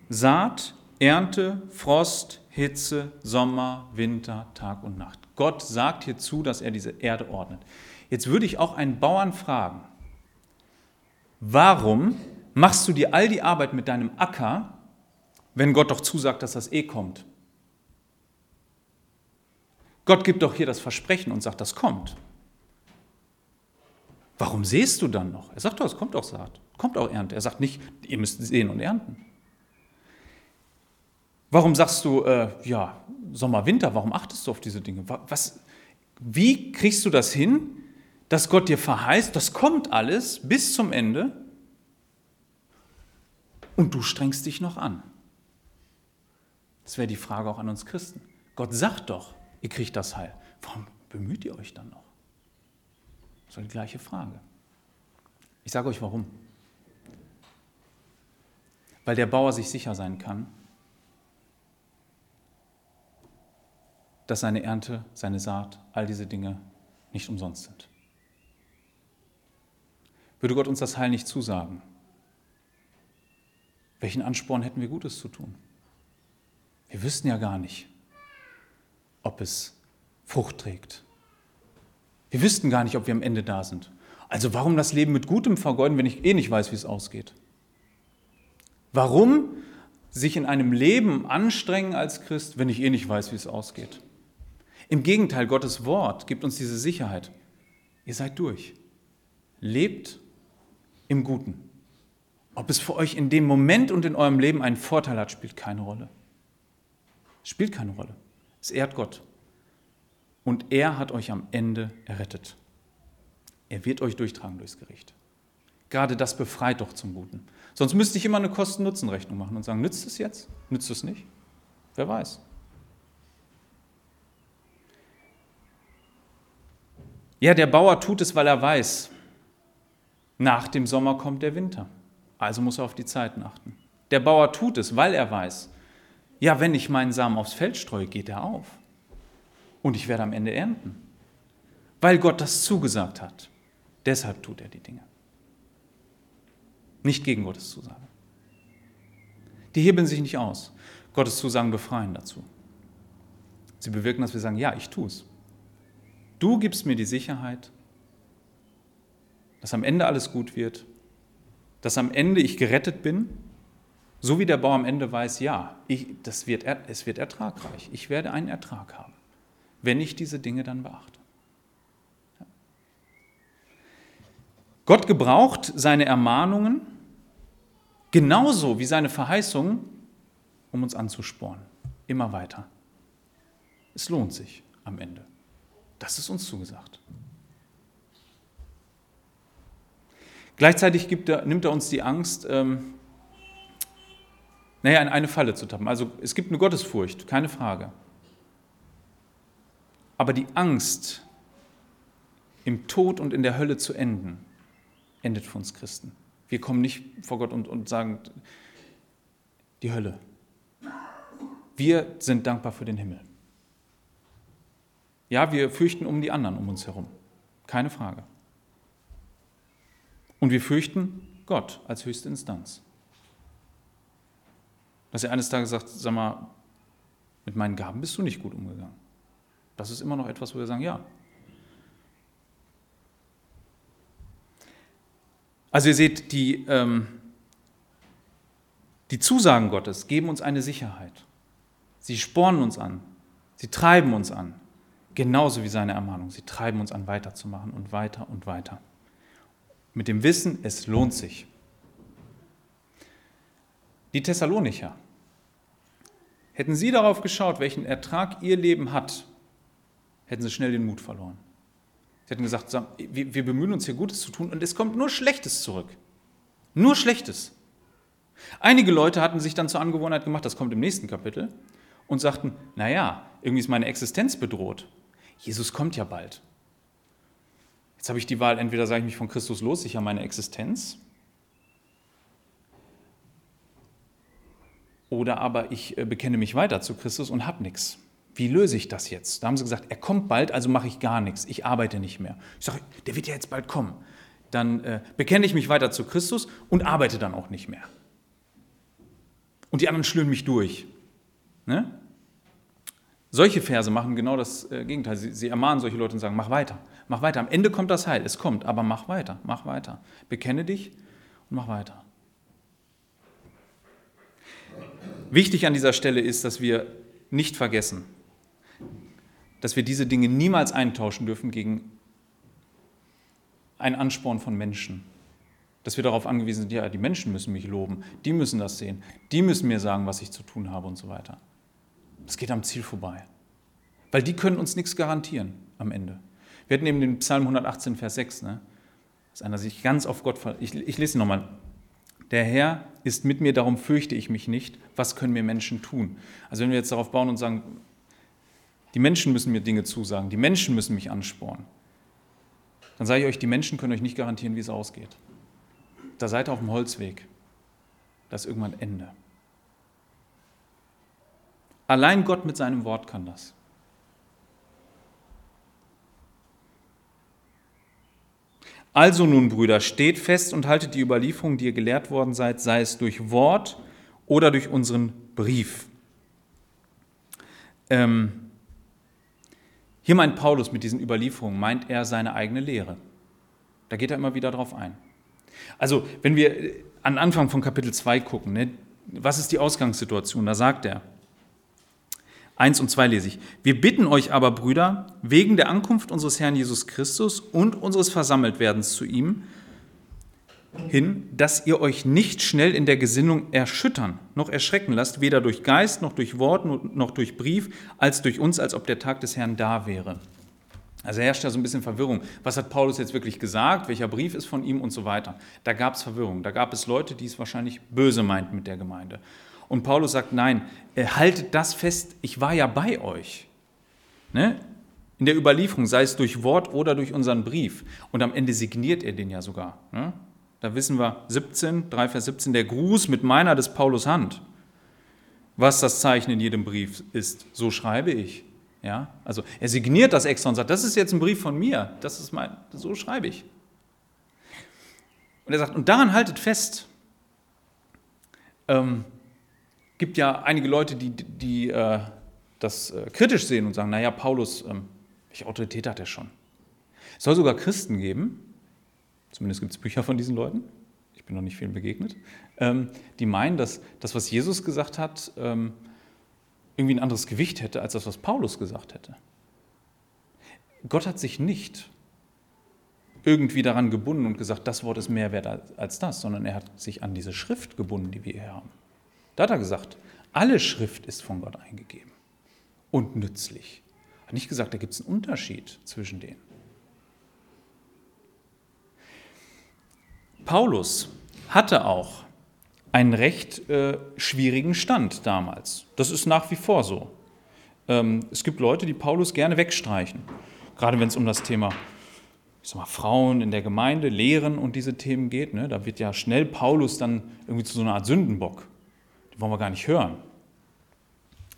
Saat, Ernte, Frost, Hitze, Sommer, Winter, Tag und Nacht. Gott sagt hier zu, dass er diese Erde ordnet. Jetzt würde ich auch einen Bauern fragen, warum machst du dir all die Arbeit mit deinem Acker, wenn Gott doch zusagt, dass das eh kommt? Gott gibt doch hier das Versprechen und sagt, das kommt. Warum sähst du dann noch? Er sagt doch, es kommt auch Saat, kommt auch Ernte. Er sagt nicht, ihr müsst sehen und ernten. Warum sagst du, äh, ja, Sommer, Winter, warum achtest du auf diese Dinge? Was, wie kriegst du das hin, dass Gott dir verheißt, das kommt alles bis zum Ende und du strengst dich noch an? Das wäre die Frage auch an uns Christen. Gott sagt doch, ihr kriegt das Heil. Warum bemüht ihr euch dann noch? Das ist die gleiche Frage. Ich sage euch warum. Weil der Bauer sich sicher sein kann, dass seine Ernte, seine Saat, all diese Dinge nicht umsonst sind. Würde Gott uns das Heil nicht zusagen, welchen Ansporn hätten wir Gutes zu tun? Wir wüssten ja gar nicht, ob es Frucht trägt, wir wüssten gar nicht, ob wir am Ende da sind. Also warum das Leben mit Gutem vergeuden, wenn ich eh nicht weiß, wie es ausgeht? Warum sich in einem Leben anstrengen als Christ, wenn ich eh nicht weiß, wie es ausgeht? Im Gegenteil, Gottes Wort gibt uns diese Sicherheit. Ihr seid durch. Lebt im Guten. Ob es für euch in dem Moment und in eurem Leben einen Vorteil hat, spielt keine Rolle. Spielt keine Rolle. Es ehrt Gott und er hat euch am Ende errettet. Er wird euch durchtragen durchs Gericht. Gerade das befreit doch zum Guten. Sonst müsste ich immer eine Kosten-Nutzen-Rechnung machen und sagen, nützt es jetzt? Nützt es nicht? Wer weiß. Ja, der Bauer tut es, weil er weiß, nach dem Sommer kommt der Winter. Also muss er auf die Zeiten achten. Der Bauer tut es, weil er weiß, ja, wenn ich meinen Samen aufs Feld streue, geht er auf und ich werde am Ende ernten, weil Gott das zugesagt hat. Deshalb tut er die Dinge. Nicht gegen Gottes Zusagen. Die hebeln sich nicht aus. Gottes Zusagen befreien dazu. Sie bewirken, dass wir sagen, ja, ich tue es. Du gibst mir die Sicherheit, dass am Ende alles gut wird, dass am Ende ich gerettet bin, so wie der Bauer am Ende weiß, ja, ich, das wird, es wird ertragreich, ich werde einen Ertrag haben wenn ich diese Dinge dann beachte. Gott gebraucht seine Ermahnungen genauso wie seine Verheißungen, um uns anzuspornen. Immer weiter. Es lohnt sich am Ende. Das ist uns zugesagt. Gleichzeitig er, nimmt er uns die Angst, ähm, naja, in eine Falle zu tappen. Also es gibt eine Gottesfurcht, keine Frage. Aber die Angst im Tod und in der Hölle zu enden, endet für uns Christen. Wir kommen nicht vor Gott und, und sagen, die Hölle. Wir sind dankbar für den Himmel. Ja, wir fürchten um die anderen um uns herum. Keine Frage. Und wir fürchten Gott als höchste Instanz. Dass er eines Tages sagt, sag mal, mit meinen Gaben bist du nicht gut umgegangen. Das ist immer noch etwas, wo wir sagen, ja. Also ihr seht, die, ähm, die Zusagen Gottes geben uns eine Sicherheit. Sie spornen uns an. Sie treiben uns an. Genauso wie seine Ermahnung. Sie treiben uns an, weiterzumachen und weiter und weiter. Mit dem Wissen, es lohnt sich. Die Thessalonicher. Hätten sie darauf geschaut, welchen Ertrag ihr Leben hat, hätten sie schnell den Mut verloren. Sie hätten gesagt, wir bemühen uns hier Gutes zu tun und es kommt nur Schlechtes zurück. Nur Schlechtes. Einige Leute hatten sich dann zur Angewohnheit gemacht, das kommt im nächsten Kapitel, und sagten, naja, irgendwie ist meine Existenz bedroht. Jesus kommt ja bald. Jetzt habe ich die Wahl, entweder sage ich mich von Christus los, sicher meine Existenz, oder aber ich äh, bekenne mich weiter zu Christus und habe nichts. Wie löse ich das jetzt? Da haben sie gesagt, er kommt bald, also mache ich gar nichts, ich arbeite nicht mehr. Ich sage, der wird ja jetzt bald kommen. Dann äh, bekenne ich mich weiter zu Christus und arbeite dann auch nicht mehr. Und die anderen schlören mich durch. Ne? Solche Verse machen genau das äh, Gegenteil. Sie, sie, ermahnen solche Leute und sagen, mach weiter, mach weiter. Am Ende kommt das Heil, es kommt, aber mach weiter, mach weiter. Bekenne dich und mach weiter. Wichtig an dieser Stelle ist, dass wir nicht vergessen, dass wir diese Dinge niemals eintauschen dürfen gegen einen Ansporn von Menschen. Dass wir darauf angewiesen sind, ja, die Menschen müssen mich loben, die müssen das sehen, die müssen mir sagen, was ich zu tun habe und so weiter. Das geht am Ziel vorbei. Weil die können uns nichts garantieren am Ende. Wir hatten eben den Psalm 118, Vers 6, ne? dass einer sich ganz auf Gott verlässt. Ich, ich lese ihn nochmal. Der Herr ist mit mir, darum fürchte ich mich nicht. Was können mir Menschen tun? Also wenn wir jetzt darauf bauen und sagen, die Menschen müssen mir Dinge zusagen, die Menschen müssen mich anspornen, dann sage ich euch, die Menschen können euch nicht garantieren, wie es ausgeht. Da seid ihr auf dem Holzweg. Das ist irgendwann Ende. Allein Gott mit seinem Wort kann das. Also nun, Brüder, steht fest und haltet die Überlieferung, die ihr gelehrt worden seid, sei es durch Wort oder durch unseren Brief. Ähm, hier meint Paulus mit diesen Überlieferungen, meint er seine eigene Lehre. Da geht er immer wieder drauf ein. Also, wenn wir an Anfang von Kapitel 2 gucken, ne, was ist die Ausgangssituation? Da sagt er, 1 und 2 lese ich. Wir bitten euch aber, Brüder, wegen der Ankunft unseres Herrn Jesus Christus und unseres Versammeltwerdens zu ihm hin, dass ihr euch nicht schnell in der Gesinnung erschüttern, noch erschrecken lasst, weder durch Geist, noch durch Wort, noch durch Brief, als durch uns, als ob der Tag des Herrn da wäre. Also herrscht da so ein bisschen Verwirrung. Was hat Paulus jetzt wirklich gesagt? Welcher Brief ist von ihm und so weiter? Da gab es Verwirrung. Da gab es Leute, die es wahrscheinlich böse meinten mit der Gemeinde. Und Paulus sagt, nein, äh, haltet das fest, ich war ja bei euch. Ne? In der Überlieferung, sei es durch Wort oder durch unseren Brief. Und am Ende signiert er den ja sogar. Ne? Da wissen wir 17, 3 Vers 17, der Gruß mit meiner des Paulus Hand. Was das Zeichen in jedem Brief ist, so schreibe ich. Ja? Also er signiert das extra und sagt, das ist jetzt ein Brief von mir, das ist mein, so schreibe ich. Und er sagt, und daran haltet fest. Ähm, gibt ja einige Leute, die, die äh, das äh, kritisch sehen und sagen, naja, Paulus, ähm, welche Autorität hat er schon? Es soll sogar Christen geben, zumindest gibt es Bücher von diesen Leuten, ich bin noch nicht vielen begegnet, ähm, die meinen, dass das, was Jesus gesagt hat, ähm, irgendwie ein anderes Gewicht hätte als das, was Paulus gesagt hätte. Gott hat sich nicht irgendwie daran gebunden und gesagt, das Wort ist mehr wert als das, sondern er hat sich an diese Schrift gebunden, die wir hier haben. Da hat er gesagt, alle Schrift ist von Gott eingegeben und nützlich. Hat nicht gesagt, da gibt es einen Unterschied zwischen denen. Paulus hatte auch einen recht äh, schwierigen Stand damals. Das ist nach wie vor so. Ähm, es gibt Leute, die Paulus gerne wegstreichen, gerade wenn es um das Thema ich sag mal, Frauen in der Gemeinde, Lehren und diese Themen geht, ne, da wird ja schnell Paulus dann irgendwie zu so einer Art Sündenbock. Die wollen wir gar nicht hören.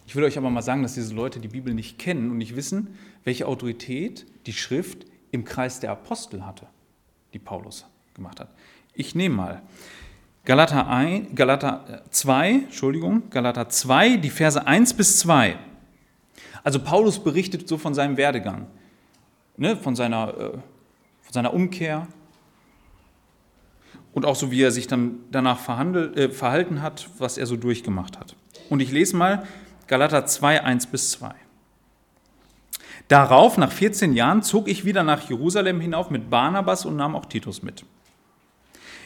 Ich will euch aber mal sagen, dass diese Leute die Bibel nicht kennen und nicht wissen, welche Autorität die Schrift im Kreis der Apostel hatte, die Paulus gemacht hat. Ich nehme mal Galater, 1, Galater 2, Entschuldigung, Galater 2, die Verse 1 bis 2. Also Paulus berichtet so von seinem Werdegang, ne, von seiner äh, von seiner Umkehr und auch so, wie er sich dann danach äh, verhalten hat, was er so durchgemacht hat. Und ich lese mal Galater 2, 1 bis 2. Darauf, nach 14 Jahren, zog ich wieder nach Jerusalem hinauf mit Barnabas und nahm auch Titus mit.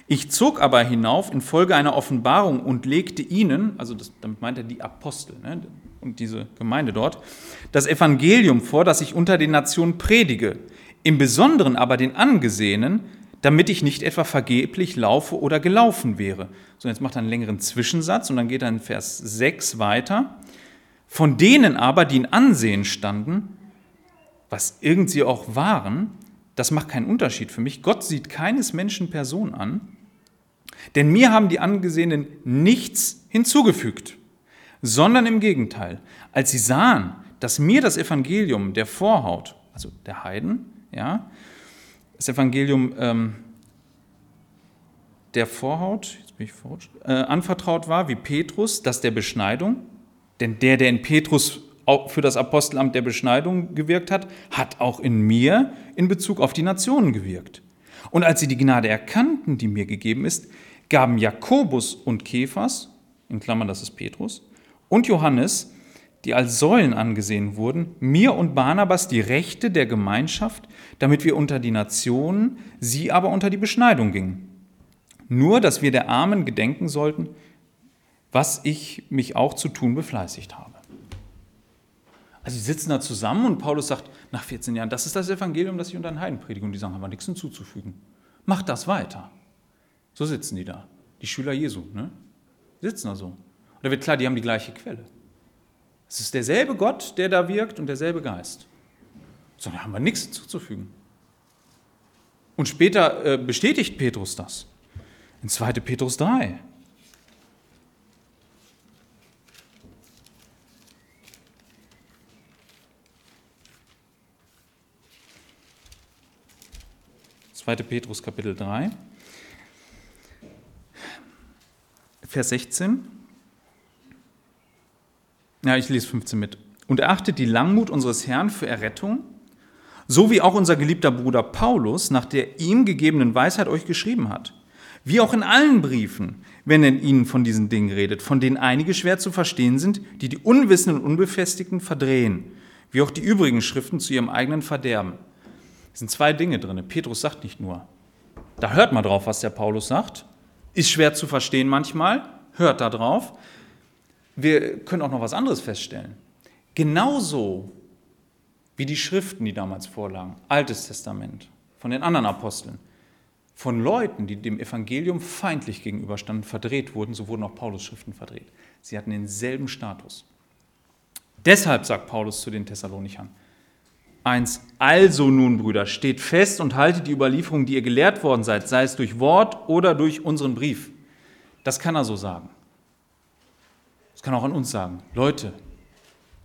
Ich zog aber hinauf infolge einer Offenbarung und legte ihnen, also das, damit meint er die Apostel ne, und diese Gemeinde dort, das Evangelium vor, das ich unter den Nationen predige, im Besonderen aber den Angesehenen, damit ich nicht etwa vergeblich laufe oder gelaufen wäre. So, jetzt macht er einen längeren Zwischensatz und dann geht er in Vers 6 weiter. Von denen aber, die in Ansehen standen, was irgend sie auch waren, das macht keinen Unterschied für mich. Gott sieht keines Menschen Person an, denn mir haben die Angesehenen nichts hinzugefügt, sondern im Gegenteil, als sie sahen, dass mir das Evangelium der Vorhaut, also der Heiden, ja? Das Evangelium ähm, der Vorhaut, jetzt bin ich äh, anvertraut war, wie Petrus, das der Beschneidung. Denn der, der in Petrus für das Apostelamt der Beschneidung gewirkt hat, hat auch in mir in Bezug auf die Nationen gewirkt. Und als sie die Gnade erkannten, die mir gegeben ist, gaben Jakobus und Kephas, in Klammern das ist Petrus, und Johannes die als Säulen angesehen wurden, mir und Barnabas die Rechte der Gemeinschaft, damit wir unter die Nationen, sie aber unter die Beschneidung gingen. Nur, dass wir der Armen gedenken sollten, was ich mich auch zu tun befleißigt habe. Also sie sitzen da zusammen und Paulus sagt, nach 14 Jahren, das ist das Evangelium, das ich unter den Heiden predige. Und die sagen, haben wir nichts hinzuzufügen. Macht das weiter. So sitzen die da. Die Schüler Jesu, ne? Sitzen da so. Und da wird klar, die haben die gleiche Quelle. Es ist derselbe Gott, der da wirkt und derselbe Geist. So, da haben wir nichts hinzuzufügen. Und später äh, bestätigt Petrus das. In 2. Petrus 3. Zweite Petrus Kapitel 3, Vers 16. Ja, ich lese 15 mit. Und erachtet die Langmut unseres Herrn für Errettung, so wie auch unser geliebter Bruder Paulus nach der ihm gegebenen Weisheit euch geschrieben hat. Wie auch in allen Briefen, wenn er in ihnen von diesen Dingen redet, von denen einige schwer zu verstehen sind, die die Unwissenden und Unbefestigten verdrehen, wie auch die übrigen Schriften zu ihrem eigenen Verderben. Es sind zwei Dinge drin. Petrus sagt nicht nur, da hört mal drauf, was der Paulus sagt, ist schwer zu verstehen manchmal, hört da drauf, wir können auch noch was anderes feststellen. Genauso wie die Schriften, die damals vorlagen, Altes Testament, von den anderen Aposteln, von Leuten, die dem Evangelium feindlich gegenüberstanden, verdreht wurden, so wurden auch Paulus Schriften verdreht. Sie hatten denselben Status. Deshalb sagt Paulus zu den Thessalonichern, eins, also nun, Brüder, steht fest und haltet die Überlieferung, die ihr gelehrt worden seid, sei es durch Wort oder durch unseren Brief. Das kann er so sagen kann auch an uns sagen, Leute,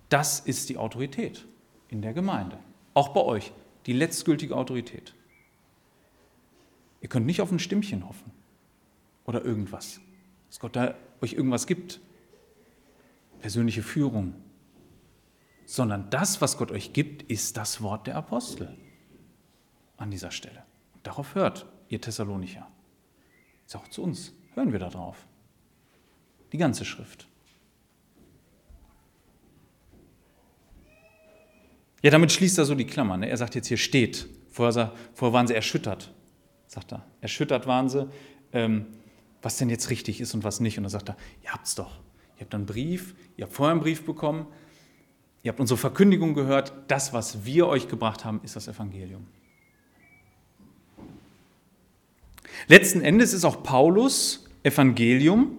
das ist die Autorität in der Gemeinde. Auch bei euch, die letztgültige Autorität. Ihr könnt nicht auf ein Stimmchen hoffen oder irgendwas, dass Gott da euch irgendwas gibt, persönliche Führung, sondern das, was Gott euch gibt, ist das Wort der Apostel an dieser Stelle. darauf hört ihr Thessalonicher. Ist auch zu uns. Hören wir darauf. Die ganze Schrift. Ja, damit schließt er so die Klammer. Ne? Er sagt jetzt hier steht. Vorher, vorher waren sie erschüttert, sagt er. Erschüttert waren sie, ähm, was denn jetzt richtig ist und was nicht. Und dann sagt er, ihr habt's doch. Ihr habt einen Brief, ihr habt vorher einen Brief bekommen, ihr habt unsere Verkündigung gehört. Das, was wir euch gebracht haben, ist das Evangelium. Letzten Endes ist auch Paulus Evangelium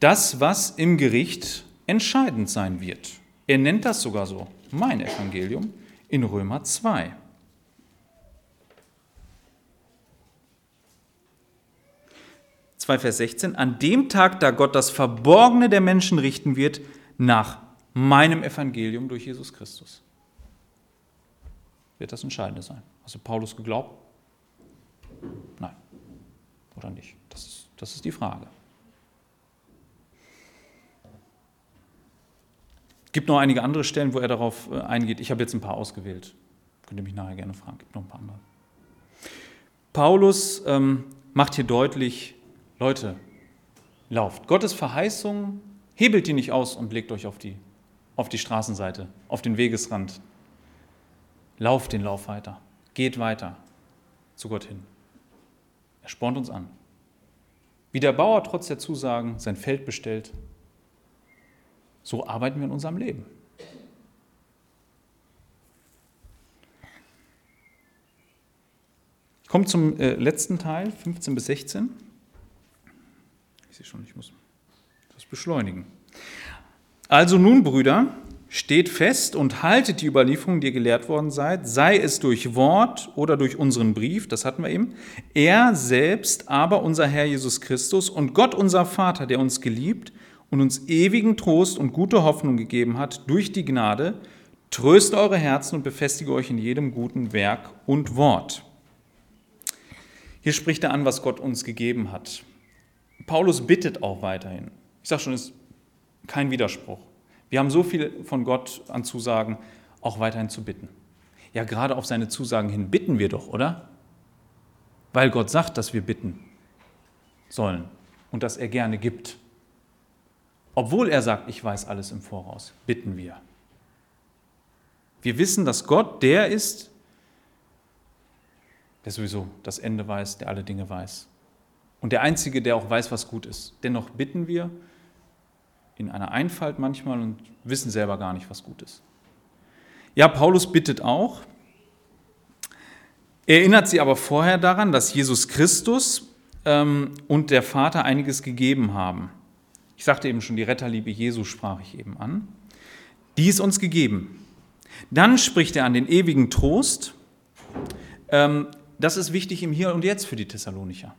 das, was im Gericht entscheidend sein wird. Er nennt das sogar so mein Evangelium, in Römer 2. Vers 16, an dem Tag, da Gott das Verborgene der Menschen richten wird, nach meinem Evangelium durch Jesus Christus. Wird das Entscheidende sein? Hast du Paulus geglaubt? Nein. Oder nicht? Das ist, das ist die Frage. Gibt noch einige andere Stellen, wo er darauf äh, eingeht. Ich habe jetzt ein paar ausgewählt. Könnt ihr mich nachher gerne fragen. Gibt noch ein paar andere. Paulus ähm, macht hier deutlich, Leute, lauft. Gottes Verheißung hebelt die nicht aus und legt euch auf die, auf die Straßenseite, auf den Wegesrand. Lauft den Lauf weiter. Geht weiter zu Gott hin. Er spornt uns an. Wie der Bauer trotz der Zusagen sein Feld bestellt, so arbeiten wir in unserem Leben. Ich komme zum äh, letzten Teil, 15 bis 16. Ich sehe schon, ich muss das beschleunigen. Also nun, Brüder, steht fest und haltet die Überlieferung, die ihr gelehrt worden seid, sei es durch Wort oder durch unseren Brief, das hatten wir eben. Er selbst, aber unser Herr Jesus Christus und Gott unser Vater, der uns geliebt und uns ewigen Trost und gute Hoffnung gegeben hat durch die Gnade, tröste eure Herzen und befestige euch in jedem guten Werk und Wort. Hier spricht er an, was Gott uns gegeben hat. Paulus bittet auch weiterhin. Ich sage schon, es ist kein Widerspruch. Wir haben so viel von Gott an Zusagen, auch weiterhin zu bitten. Ja, gerade auf seine Zusagen hin bitten wir doch, oder? Weil Gott sagt, dass wir bitten sollen und dass er gerne gibt. Obwohl er sagt, ich weiß alles im Voraus, bitten wir. Wir wissen, dass Gott der ist, der sowieso das Ende weiß, der alle Dinge weiß. Und der Einzige, der auch weiß, was gut ist. Dennoch bitten wir in einer Einfalt manchmal und wissen selber gar nicht, was gut ist. Ja, Paulus bittet auch. Er erinnert sie aber vorher daran, dass Jesus Christus ähm, und der Vater einiges gegeben haben. Ich sagte eben schon, die Retterliebe Jesu sprach ich eben an. Die ist uns gegeben. Dann spricht er an den ewigen Trost, ähm, das ist wichtig im Hier und Jetzt für die Thessalonicher.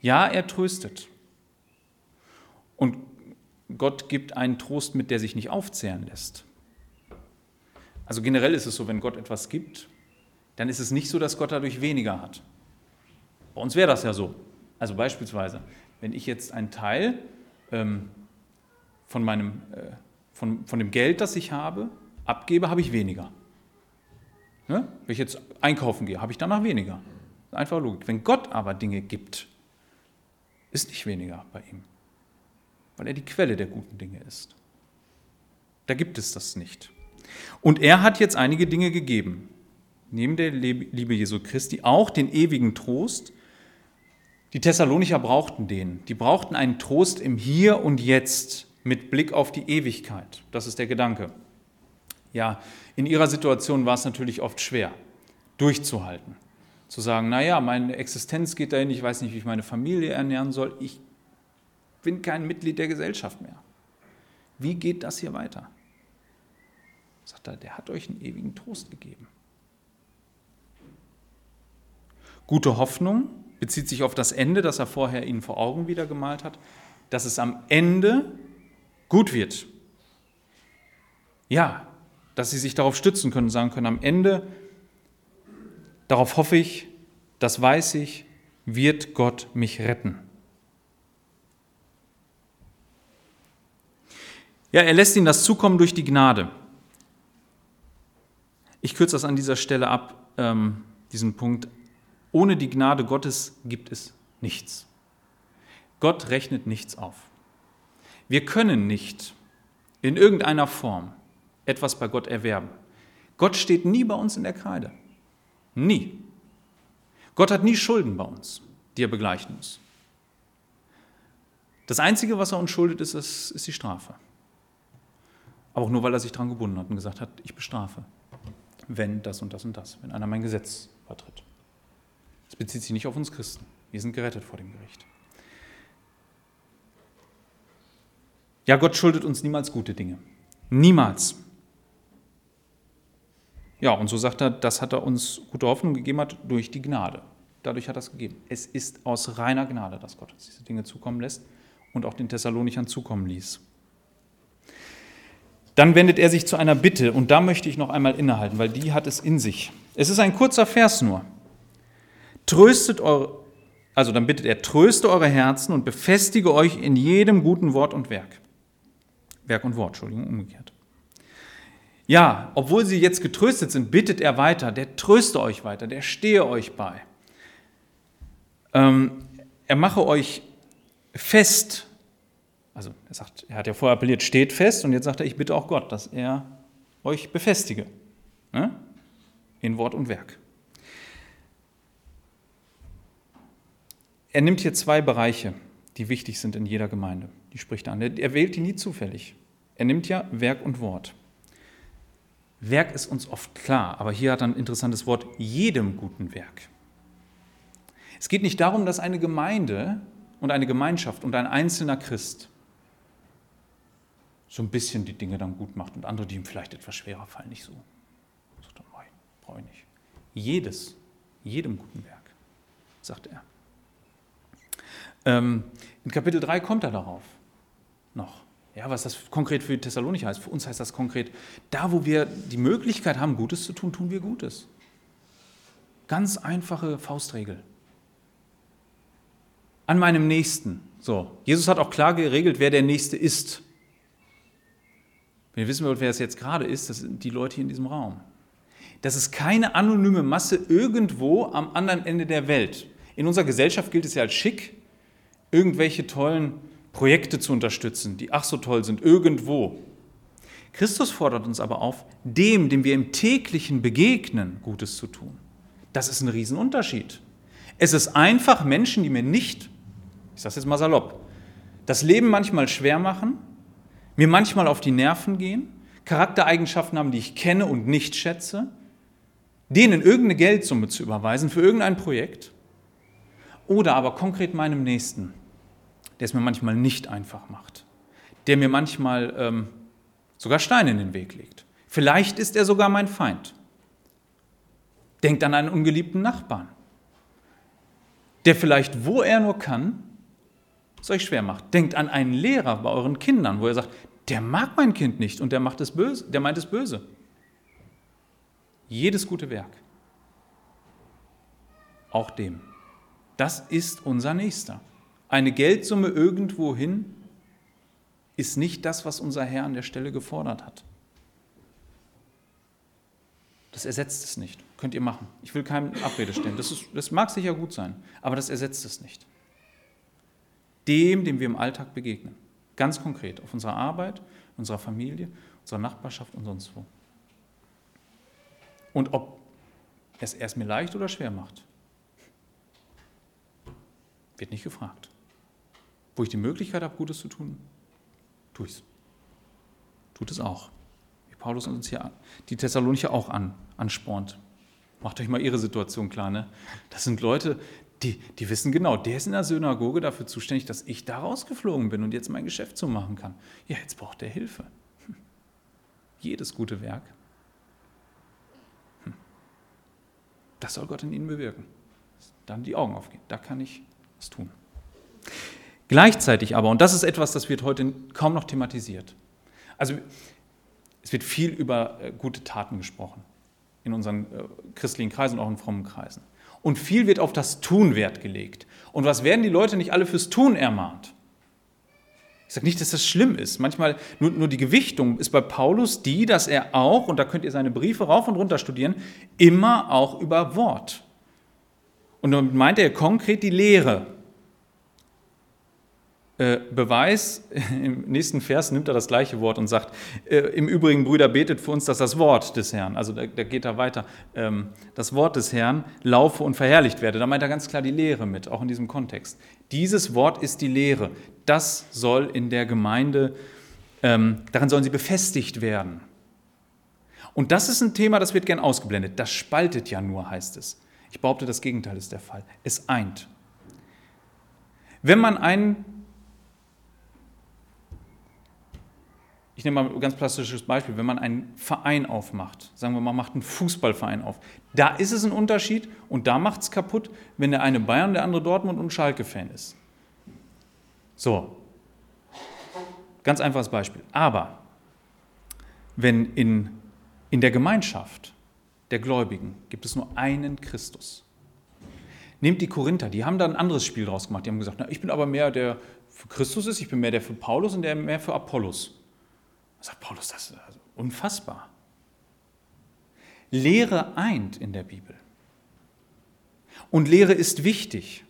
Ja, er tröstet. Und Gott gibt einen Trost mit, der sich nicht aufzehren lässt. Also generell ist es so, wenn Gott etwas gibt, dann ist es nicht so, dass Gott dadurch weniger hat. Bei uns wäre das ja so. Also beispielsweise, wenn ich jetzt einen Teil ähm, von, meinem, äh, von, von dem Geld, das ich habe, abgebe, habe ich weniger. Ne? Wenn ich jetzt einkaufen gehe, habe ich danach weniger. Einfach Logik. Wenn Gott aber Dinge gibt, ist nicht weniger bei ihm, weil er die Quelle der guten Dinge ist. Da gibt es das nicht. Und er hat jetzt einige Dinge gegeben, neben der Liebe Jesu Christi auch den ewigen Trost. Die Thessalonicher brauchten den. Die brauchten einen Trost im Hier und Jetzt mit Blick auf die Ewigkeit. Das ist der Gedanke. Ja, in ihrer Situation war es natürlich oft schwer, durchzuhalten zu sagen, naja, meine Existenz geht dahin, ich weiß nicht, wie ich meine Familie ernähren soll, ich bin kein Mitglied der Gesellschaft mehr. Wie geht das hier weiter? Sagt er, der hat euch einen ewigen Trost gegeben. Gute Hoffnung bezieht sich auf das Ende, das er vorher ihnen vor Augen wieder gemalt hat, dass es am Ende gut wird. Ja, dass sie sich darauf stützen können sagen können, am Ende Darauf hoffe ich, das weiß ich, wird Gott mich retten. Ja, er lässt ihnen das zukommen durch die Gnade. Ich kürze das an dieser Stelle ab, ähm, diesen Punkt. Ohne die Gnade Gottes gibt es nichts. Gott rechnet nichts auf. Wir können nicht in irgendeiner Form etwas bei Gott erwerben. Gott steht nie bei uns in der Kreide. Nie. Gott hat nie Schulden bei uns, die er begleichen muss. Das Einzige, was er uns schuldet, ist, ist die Strafe. Aber auch nur, weil er sich daran gebunden hat und gesagt hat, ich bestrafe, wenn das und das und das, wenn einer mein Gesetz vertritt. Das bezieht sich nicht auf uns Christen. Wir sind gerettet vor dem Gericht. Ja, Gott schuldet uns niemals gute Dinge. Niemals. Ja, und so sagt er, das hat er uns gute Hoffnung gegeben hat durch die Gnade. dadurch hat er es gegeben. Es ist aus reiner Gnade, dass Gott uns diese Dinge zukommen lässt und auch den Thessalonichern zukommen ließ. Dann wendet er sich zu einer Bitte und da möchte ich noch einmal innehalten, weil die hat es in sich. Es ist ein kurzer Vers nur. Tröstet eure, also dann bittet er, tröste eure Herzen und befestige euch in jedem guten Wort und Werk. Werk und Wort, Entschuldigung, umgekehrt. Ja, obwohl sie jetzt getröstet sind, bittet er weiter, der tröste euch weiter, der stehe euch bei. Ähm, er mache euch fest, also er sagt, er hat ja vorher appelliert, steht fest und jetzt sagt er, ich bitte auch Gott, dass er euch befestige. Ne? In Wort und Werk. Er nimmt hier zwei Bereiche, die wichtig sind in jeder Gemeinde. Die spricht er an. Er wählt die nie zufällig. Er nimmt ja Werk und Wort. Werk ist uns oft klar, aber hier hat er ein interessantes Wort, jedem guten Werk. Es geht nicht darum, dass eine Gemeinde und eine Gemeinschaft und ein einzelner Christ so ein bisschen die Dinge dann gut macht und andere, die ihm vielleicht etwas schwerer fallen, nicht so. Er, nein, brauche ich nicht. Jedes, jedem guten Werk, sagt er. Ähm, in Kapitel 3 kommt er darauf noch. Ja, was das konkret für Thessalonicher heißt. Für uns heißt das konkret, da wo wir die Möglichkeit haben, Gutes zu tun, tun wir Gutes. Ganz einfache Faustregel. An meinem Nächsten. So, Jesus hat auch klar geregelt, wer der Nächste ist. Wenn ihr wissen wollt, wer es jetzt gerade ist, das sind die Leute hier in diesem Raum. Das ist keine anonyme Masse irgendwo am anderen Ende der Welt. In unserer Gesellschaft gilt es ja als schick, irgendwelche tollen Projekte zu unterstützen, die ach so toll sind, irgendwo. Christus fordert uns aber auf, dem, dem wir im täglichen begegnen, Gutes zu tun. Das ist ein Riesenunterschied. Es ist einfach, Menschen, die mir nicht, ich sage jetzt mal salopp, das Leben manchmal schwer machen, mir manchmal auf die Nerven gehen, Charaktereigenschaften haben, die ich kenne und nicht schätze, denen irgendeine Geldsumme zu überweisen für irgendein Projekt oder aber konkret meinem Nächsten der es mir manchmal nicht einfach macht, der mir manchmal ähm, sogar Steine in den Weg legt. Vielleicht ist er sogar mein Feind. Denkt an einen ungeliebten Nachbarn, der vielleicht, wo er nur kann, es euch schwer macht. Denkt an einen Lehrer bei euren Kindern, wo er sagt, der mag mein Kind nicht und der macht es böse, der meint es böse. Jedes gute Werk. Auch dem. Das ist unser Nächster. Eine Geldsumme irgendwo hin ist nicht das, was unser Herr an der Stelle gefordert hat. Das ersetzt es nicht. Könnt ihr machen. Ich will keinem Abrede stellen. Das, ist, das mag sicher gut sein, aber das ersetzt es nicht. Dem, dem wir im Alltag begegnen. Ganz konkret. Auf unserer Arbeit, unserer Familie, unserer Nachbarschaft und sonst wo. Und ob es erst mir leicht oder schwer macht, wird nicht gefragt wo ich die Möglichkeit habe, Gutes zu tun, tue ich es. Tut es auch. Wie Paulus uns hier die Thessalonicher auch an, anspornt. Macht euch mal ihre Situation klar. Ne? Das sind Leute, die, die wissen genau, der ist in der Synagoge dafür zuständig, dass ich da rausgeflogen bin und jetzt mein Geschäft so machen kann. Ja, jetzt braucht er Hilfe. Hm. Jedes gute Werk. Hm. Das soll Gott in ihnen bewirken. Dann die Augen aufgehen. Da kann ich was tun. Gleichzeitig aber, und das ist etwas, das wird heute kaum noch thematisiert, also es wird viel über äh, gute Taten gesprochen in unseren äh, christlichen Kreisen und auch in frommen Kreisen. Und viel wird auf das Tun Wert gelegt. Und was werden die Leute nicht alle fürs Tun ermahnt? Ich sage nicht, dass das schlimm ist. Manchmal, nur, nur die Gewichtung ist bei Paulus die, dass er auch, und da könnt ihr seine Briefe rauf und runter studieren, immer auch über Wort. Und damit meint er konkret die Lehre. Äh, Beweis, im nächsten Vers nimmt er das gleiche Wort und sagt, äh, im Übrigen, Brüder, betet für uns, dass das Wort des Herrn, also da, da geht er weiter, ähm, das Wort des Herrn laufe und verherrlicht werde. Da meint er ganz klar die Lehre mit, auch in diesem Kontext. Dieses Wort ist die Lehre. Das soll in der Gemeinde, ähm, darin sollen sie befestigt werden. Und das ist ein Thema, das wird gern ausgeblendet. Das spaltet ja nur, heißt es. Ich behaupte, das Gegenteil ist der Fall. Es eint. Wenn man einen ich nehme mal ein ganz plastisches Beispiel, wenn man einen Verein aufmacht, sagen wir mal, macht einen Fußballverein auf, da ist es ein Unterschied und da macht es kaputt, wenn der eine Bayern, der andere Dortmund und Schalke-Fan ist. So, ganz einfaches Beispiel. Aber wenn in, in der Gemeinschaft der Gläubigen gibt es nur einen Christus. Nehmt die Korinther, die haben da ein anderes Spiel draus gemacht. Die haben gesagt, na, ich bin aber mehr der für Christus ist, ich bin mehr der für Paulus und der mehr für Apollos. Sagt Paulus, das ist also unfassbar. Lehre eint in der Bibel. Und Lehre ist wichtig.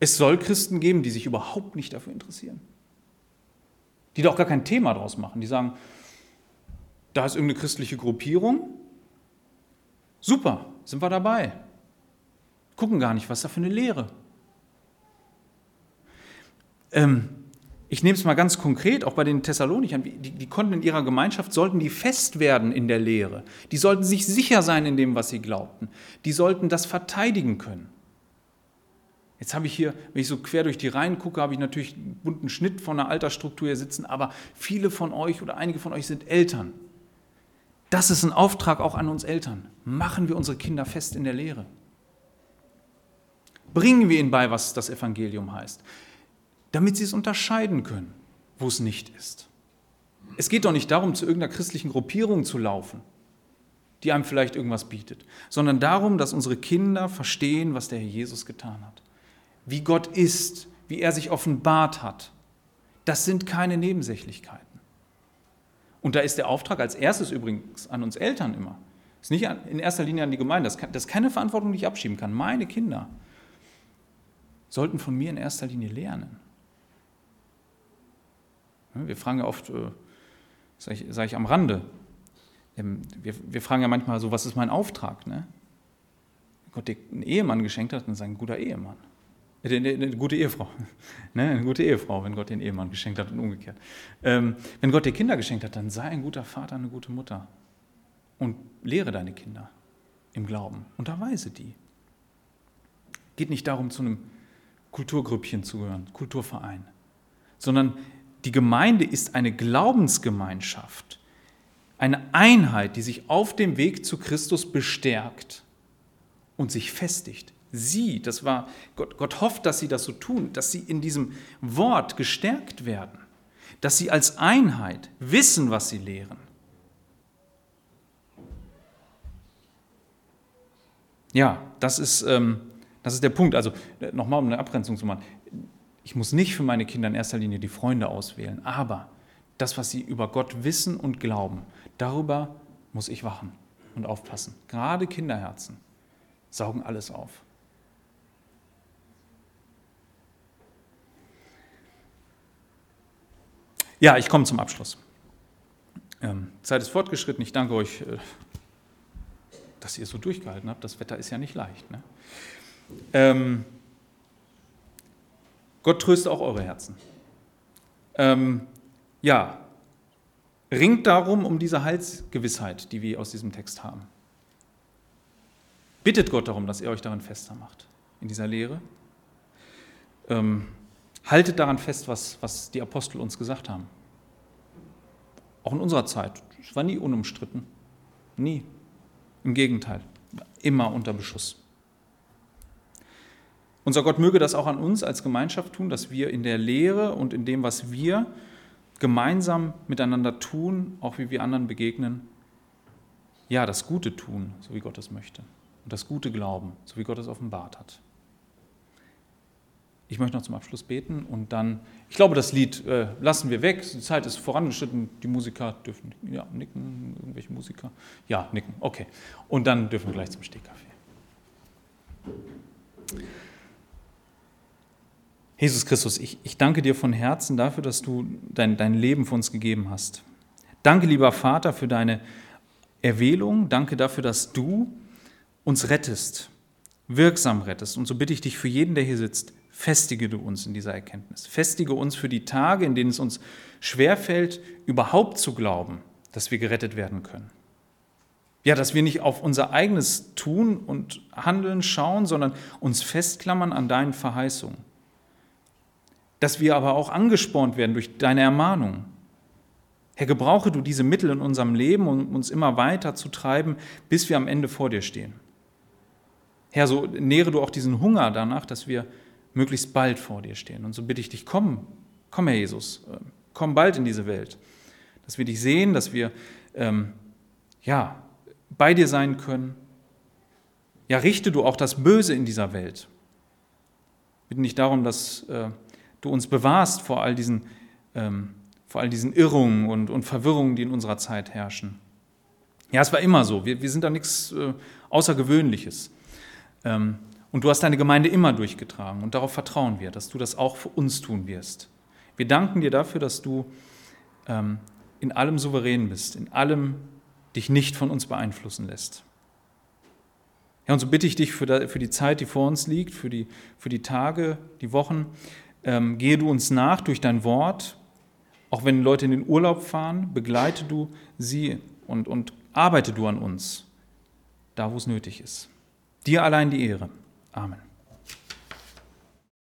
Es soll Christen geben, die sich überhaupt nicht dafür interessieren. Die da auch gar kein Thema draus machen. Die sagen, da ist irgendeine christliche Gruppierung. Super, sind wir dabei. Gucken gar nicht, was da für eine Lehre. Ähm, ich nehme es mal ganz konkret, auch bei den Thessalonichern, die, die, konnten in ihrer Gemeinschaft, sollten die fest werden in der Lehre. Die sollten sich sicher sein in dem, was sie glaubten. Die sollten das verteidigen können. Jetzt habe ich hier, wenn ich so quer durch die Reihen gucke, habe ich natürlich einen bunten Schnitt von einer Altersstruktur hier sitzen, aber viele von euch oder einige von euch sind Eltern. Das ist ein Auftrag auch an uns Eltern. Machen wir unsere Kinder fest in der Lehre. Bringen wir ihnen bei, was das Evangelium heißt damit sie es unterscheiden können, wo es nicht ist. Es geht doch nicht darum, zu irgendeiner christlichen Gruppierung zu laufen, die einem vielleicht irgendwas bietet, sondern darum, dass unsere Kinder verstehen, was der Herr Jesus getan hat, wie Gott ist, wie er sich offenbart hat. Das sind keine Nebensächlichkeiten. Und da ist der Auftrag als erstes übrigens an uns Eltern immer. Das ist nicht in erster Linie an die Gemeinde. Das ist keine Verantwortung, die ich abschieben kann. Meine Kinder sollten von mir in erster Linie lernen. Wir fragen ja oft, äh, sage ich, sag ich, am Rande, ähm, wir, wir, fragen ja manchmal so, was ist mein Auftrag? Ne? Wenn Gott dir einen Ehemann geschenkt hat, dann ist ein guter Ehemann. Äh, eine, eine gute Ehefrau. Ne? Eine gute Ehefrau, wenn Gott den Ehemann geschenkt hat und umgekehrt. Ähm, wenn Gott dir Kinder geschenkt hat, dann sei ein guter Vater, eine gute Mutter. Und lehre deine Kinder im Glauben. Unterweise die. Geht nicht darum, zu einem Kulturgrüppchen zu gehören, Kulturverein, sondern die Gemeinde ist eine Glaubensgemeinschaft, eine Einheit, die sich auf dem Weg zu Christus bestärkt und sich festigt. Sie, das war, Gott, Gott hofft, dass sie das so tun, dass sie in diesem Wort gestärkt werden, dass sie als Einheit wissen, was sie lehren. Ja, das ist, ähm, das ist der Punkt. Also nochmal, um eine Abgrenzung zu machen. Ich muss nicht für meine Kinder in erster Linie die Freunde auswählen, aber das, was sie über Gott wissen und glauben, darüber muss ich wachen und aufpassen. Gerade Kinderherzen saugen alles auf. Ja, ich komme zum Abschluss. Ähm, Zeit ist fortgeschritten. Ich danke euch, äh, dass ihr so durchgehalten habt. Das Wetter ist ja nicht leicht. Ne? Ähm, Gott tröste auch eure Herzen. Ähm, ja, ringt darum um diese Heilsgewissheit, die wir aus diesem Text haben. Bittet Gott darum, dass er euch daran fester macht, in dieser Lehre. Ähm, haltet daran fest, was, was die Apostel uns gesagt haben. Auch in unserer Zeit. Es war nie unumstritten. Nie. Im Gegenteil. Immer unter Beschuss. Unser Gott möge das auch an uns als Gemeinschaft tun, dass wir in der Lehre und in dem, was wir gemeinsam miteinander tun, auch wie wir anderen begegnen, ja, das Gute tun, so wie Gott es möchte. Und das Gute glauben, so wie Gott es offenbart hat. Ich möchte noch zum Abschluss beten und dann, ich glaube, das Lied äh, lassen wir weg. Die Zeit ist vorangeschritten. Die Musiker dürfen ja, nicken, irgendwelche Musiker. Ja, nicken, okay. Und dann dürfen wir gleich zum Stehkaffee. Jesus Christus, ich, ich danke dir von Herzen dafür, dass du dein, dein Leben für uns gegeben hast. Danke, lieber Vater, für deine Erwählung. Danke dafür, dass du uns rettest, wirksam rettest. Und so bitte ich dich für jeden, der hier sitzt, festige du uns in dieser Erkenntnis. Festige uns für die Tage, in denen es uns schwerfällt, überhaupt zu glauben, dass wir gerettet werden können. Ja, dass wir nicht auf unser eigenes Tun und Handeln schauen, sondern uns festklammern an deinen Verheißungen dass wir aber auch angespornt werden durch deine Ermahnung. Herr, gebrauche du diese Mittel in unserem Leben, um uns immer weiter zu treiben, bis wir am Ende vor dir stehen. Herr, so nähre du auch diesen Hunger danach, dass wir möglichst bald vor dir stehen. Und so bitte ich dich, komm, komm, Herr Jesus, äh, komm bald in diese Welt, dass wir dich sehen, dass wir ähm, ja, bei dir sein können. Ja, richte du auch das Böse in dieser Welt. Wir bitten dich darum, dass äh, du uns bewahrst vor all diesen ähm, vor all diesen Irrungen und, und Verwirrungen, die in unserer Zeit herrschen. Ja, es war immer so. Wir, wir sind da nichts äh, Außergewöhnliches. Ähm, und du hast deine Gemeinde immer durchgetragen. Und darauf vertrauen wir, dass du das auch für uns tun wirst. Wir danken dir dafür, dass du ähm, in allem souverän bist, in allem dich nicht von uns beeinflussen lässt. Ja, und so bitte ich dich für, die Zeit, die vor uns liegt, für die, für die Tage, die Wochen, ähm, gehe du uns nach durch dein Wort, auch wenn Leute in den Urlaub fahren, begleite du sie und, und arbeite du an uns, da wo es nötig ist. Dir allein die Ehre. Amen.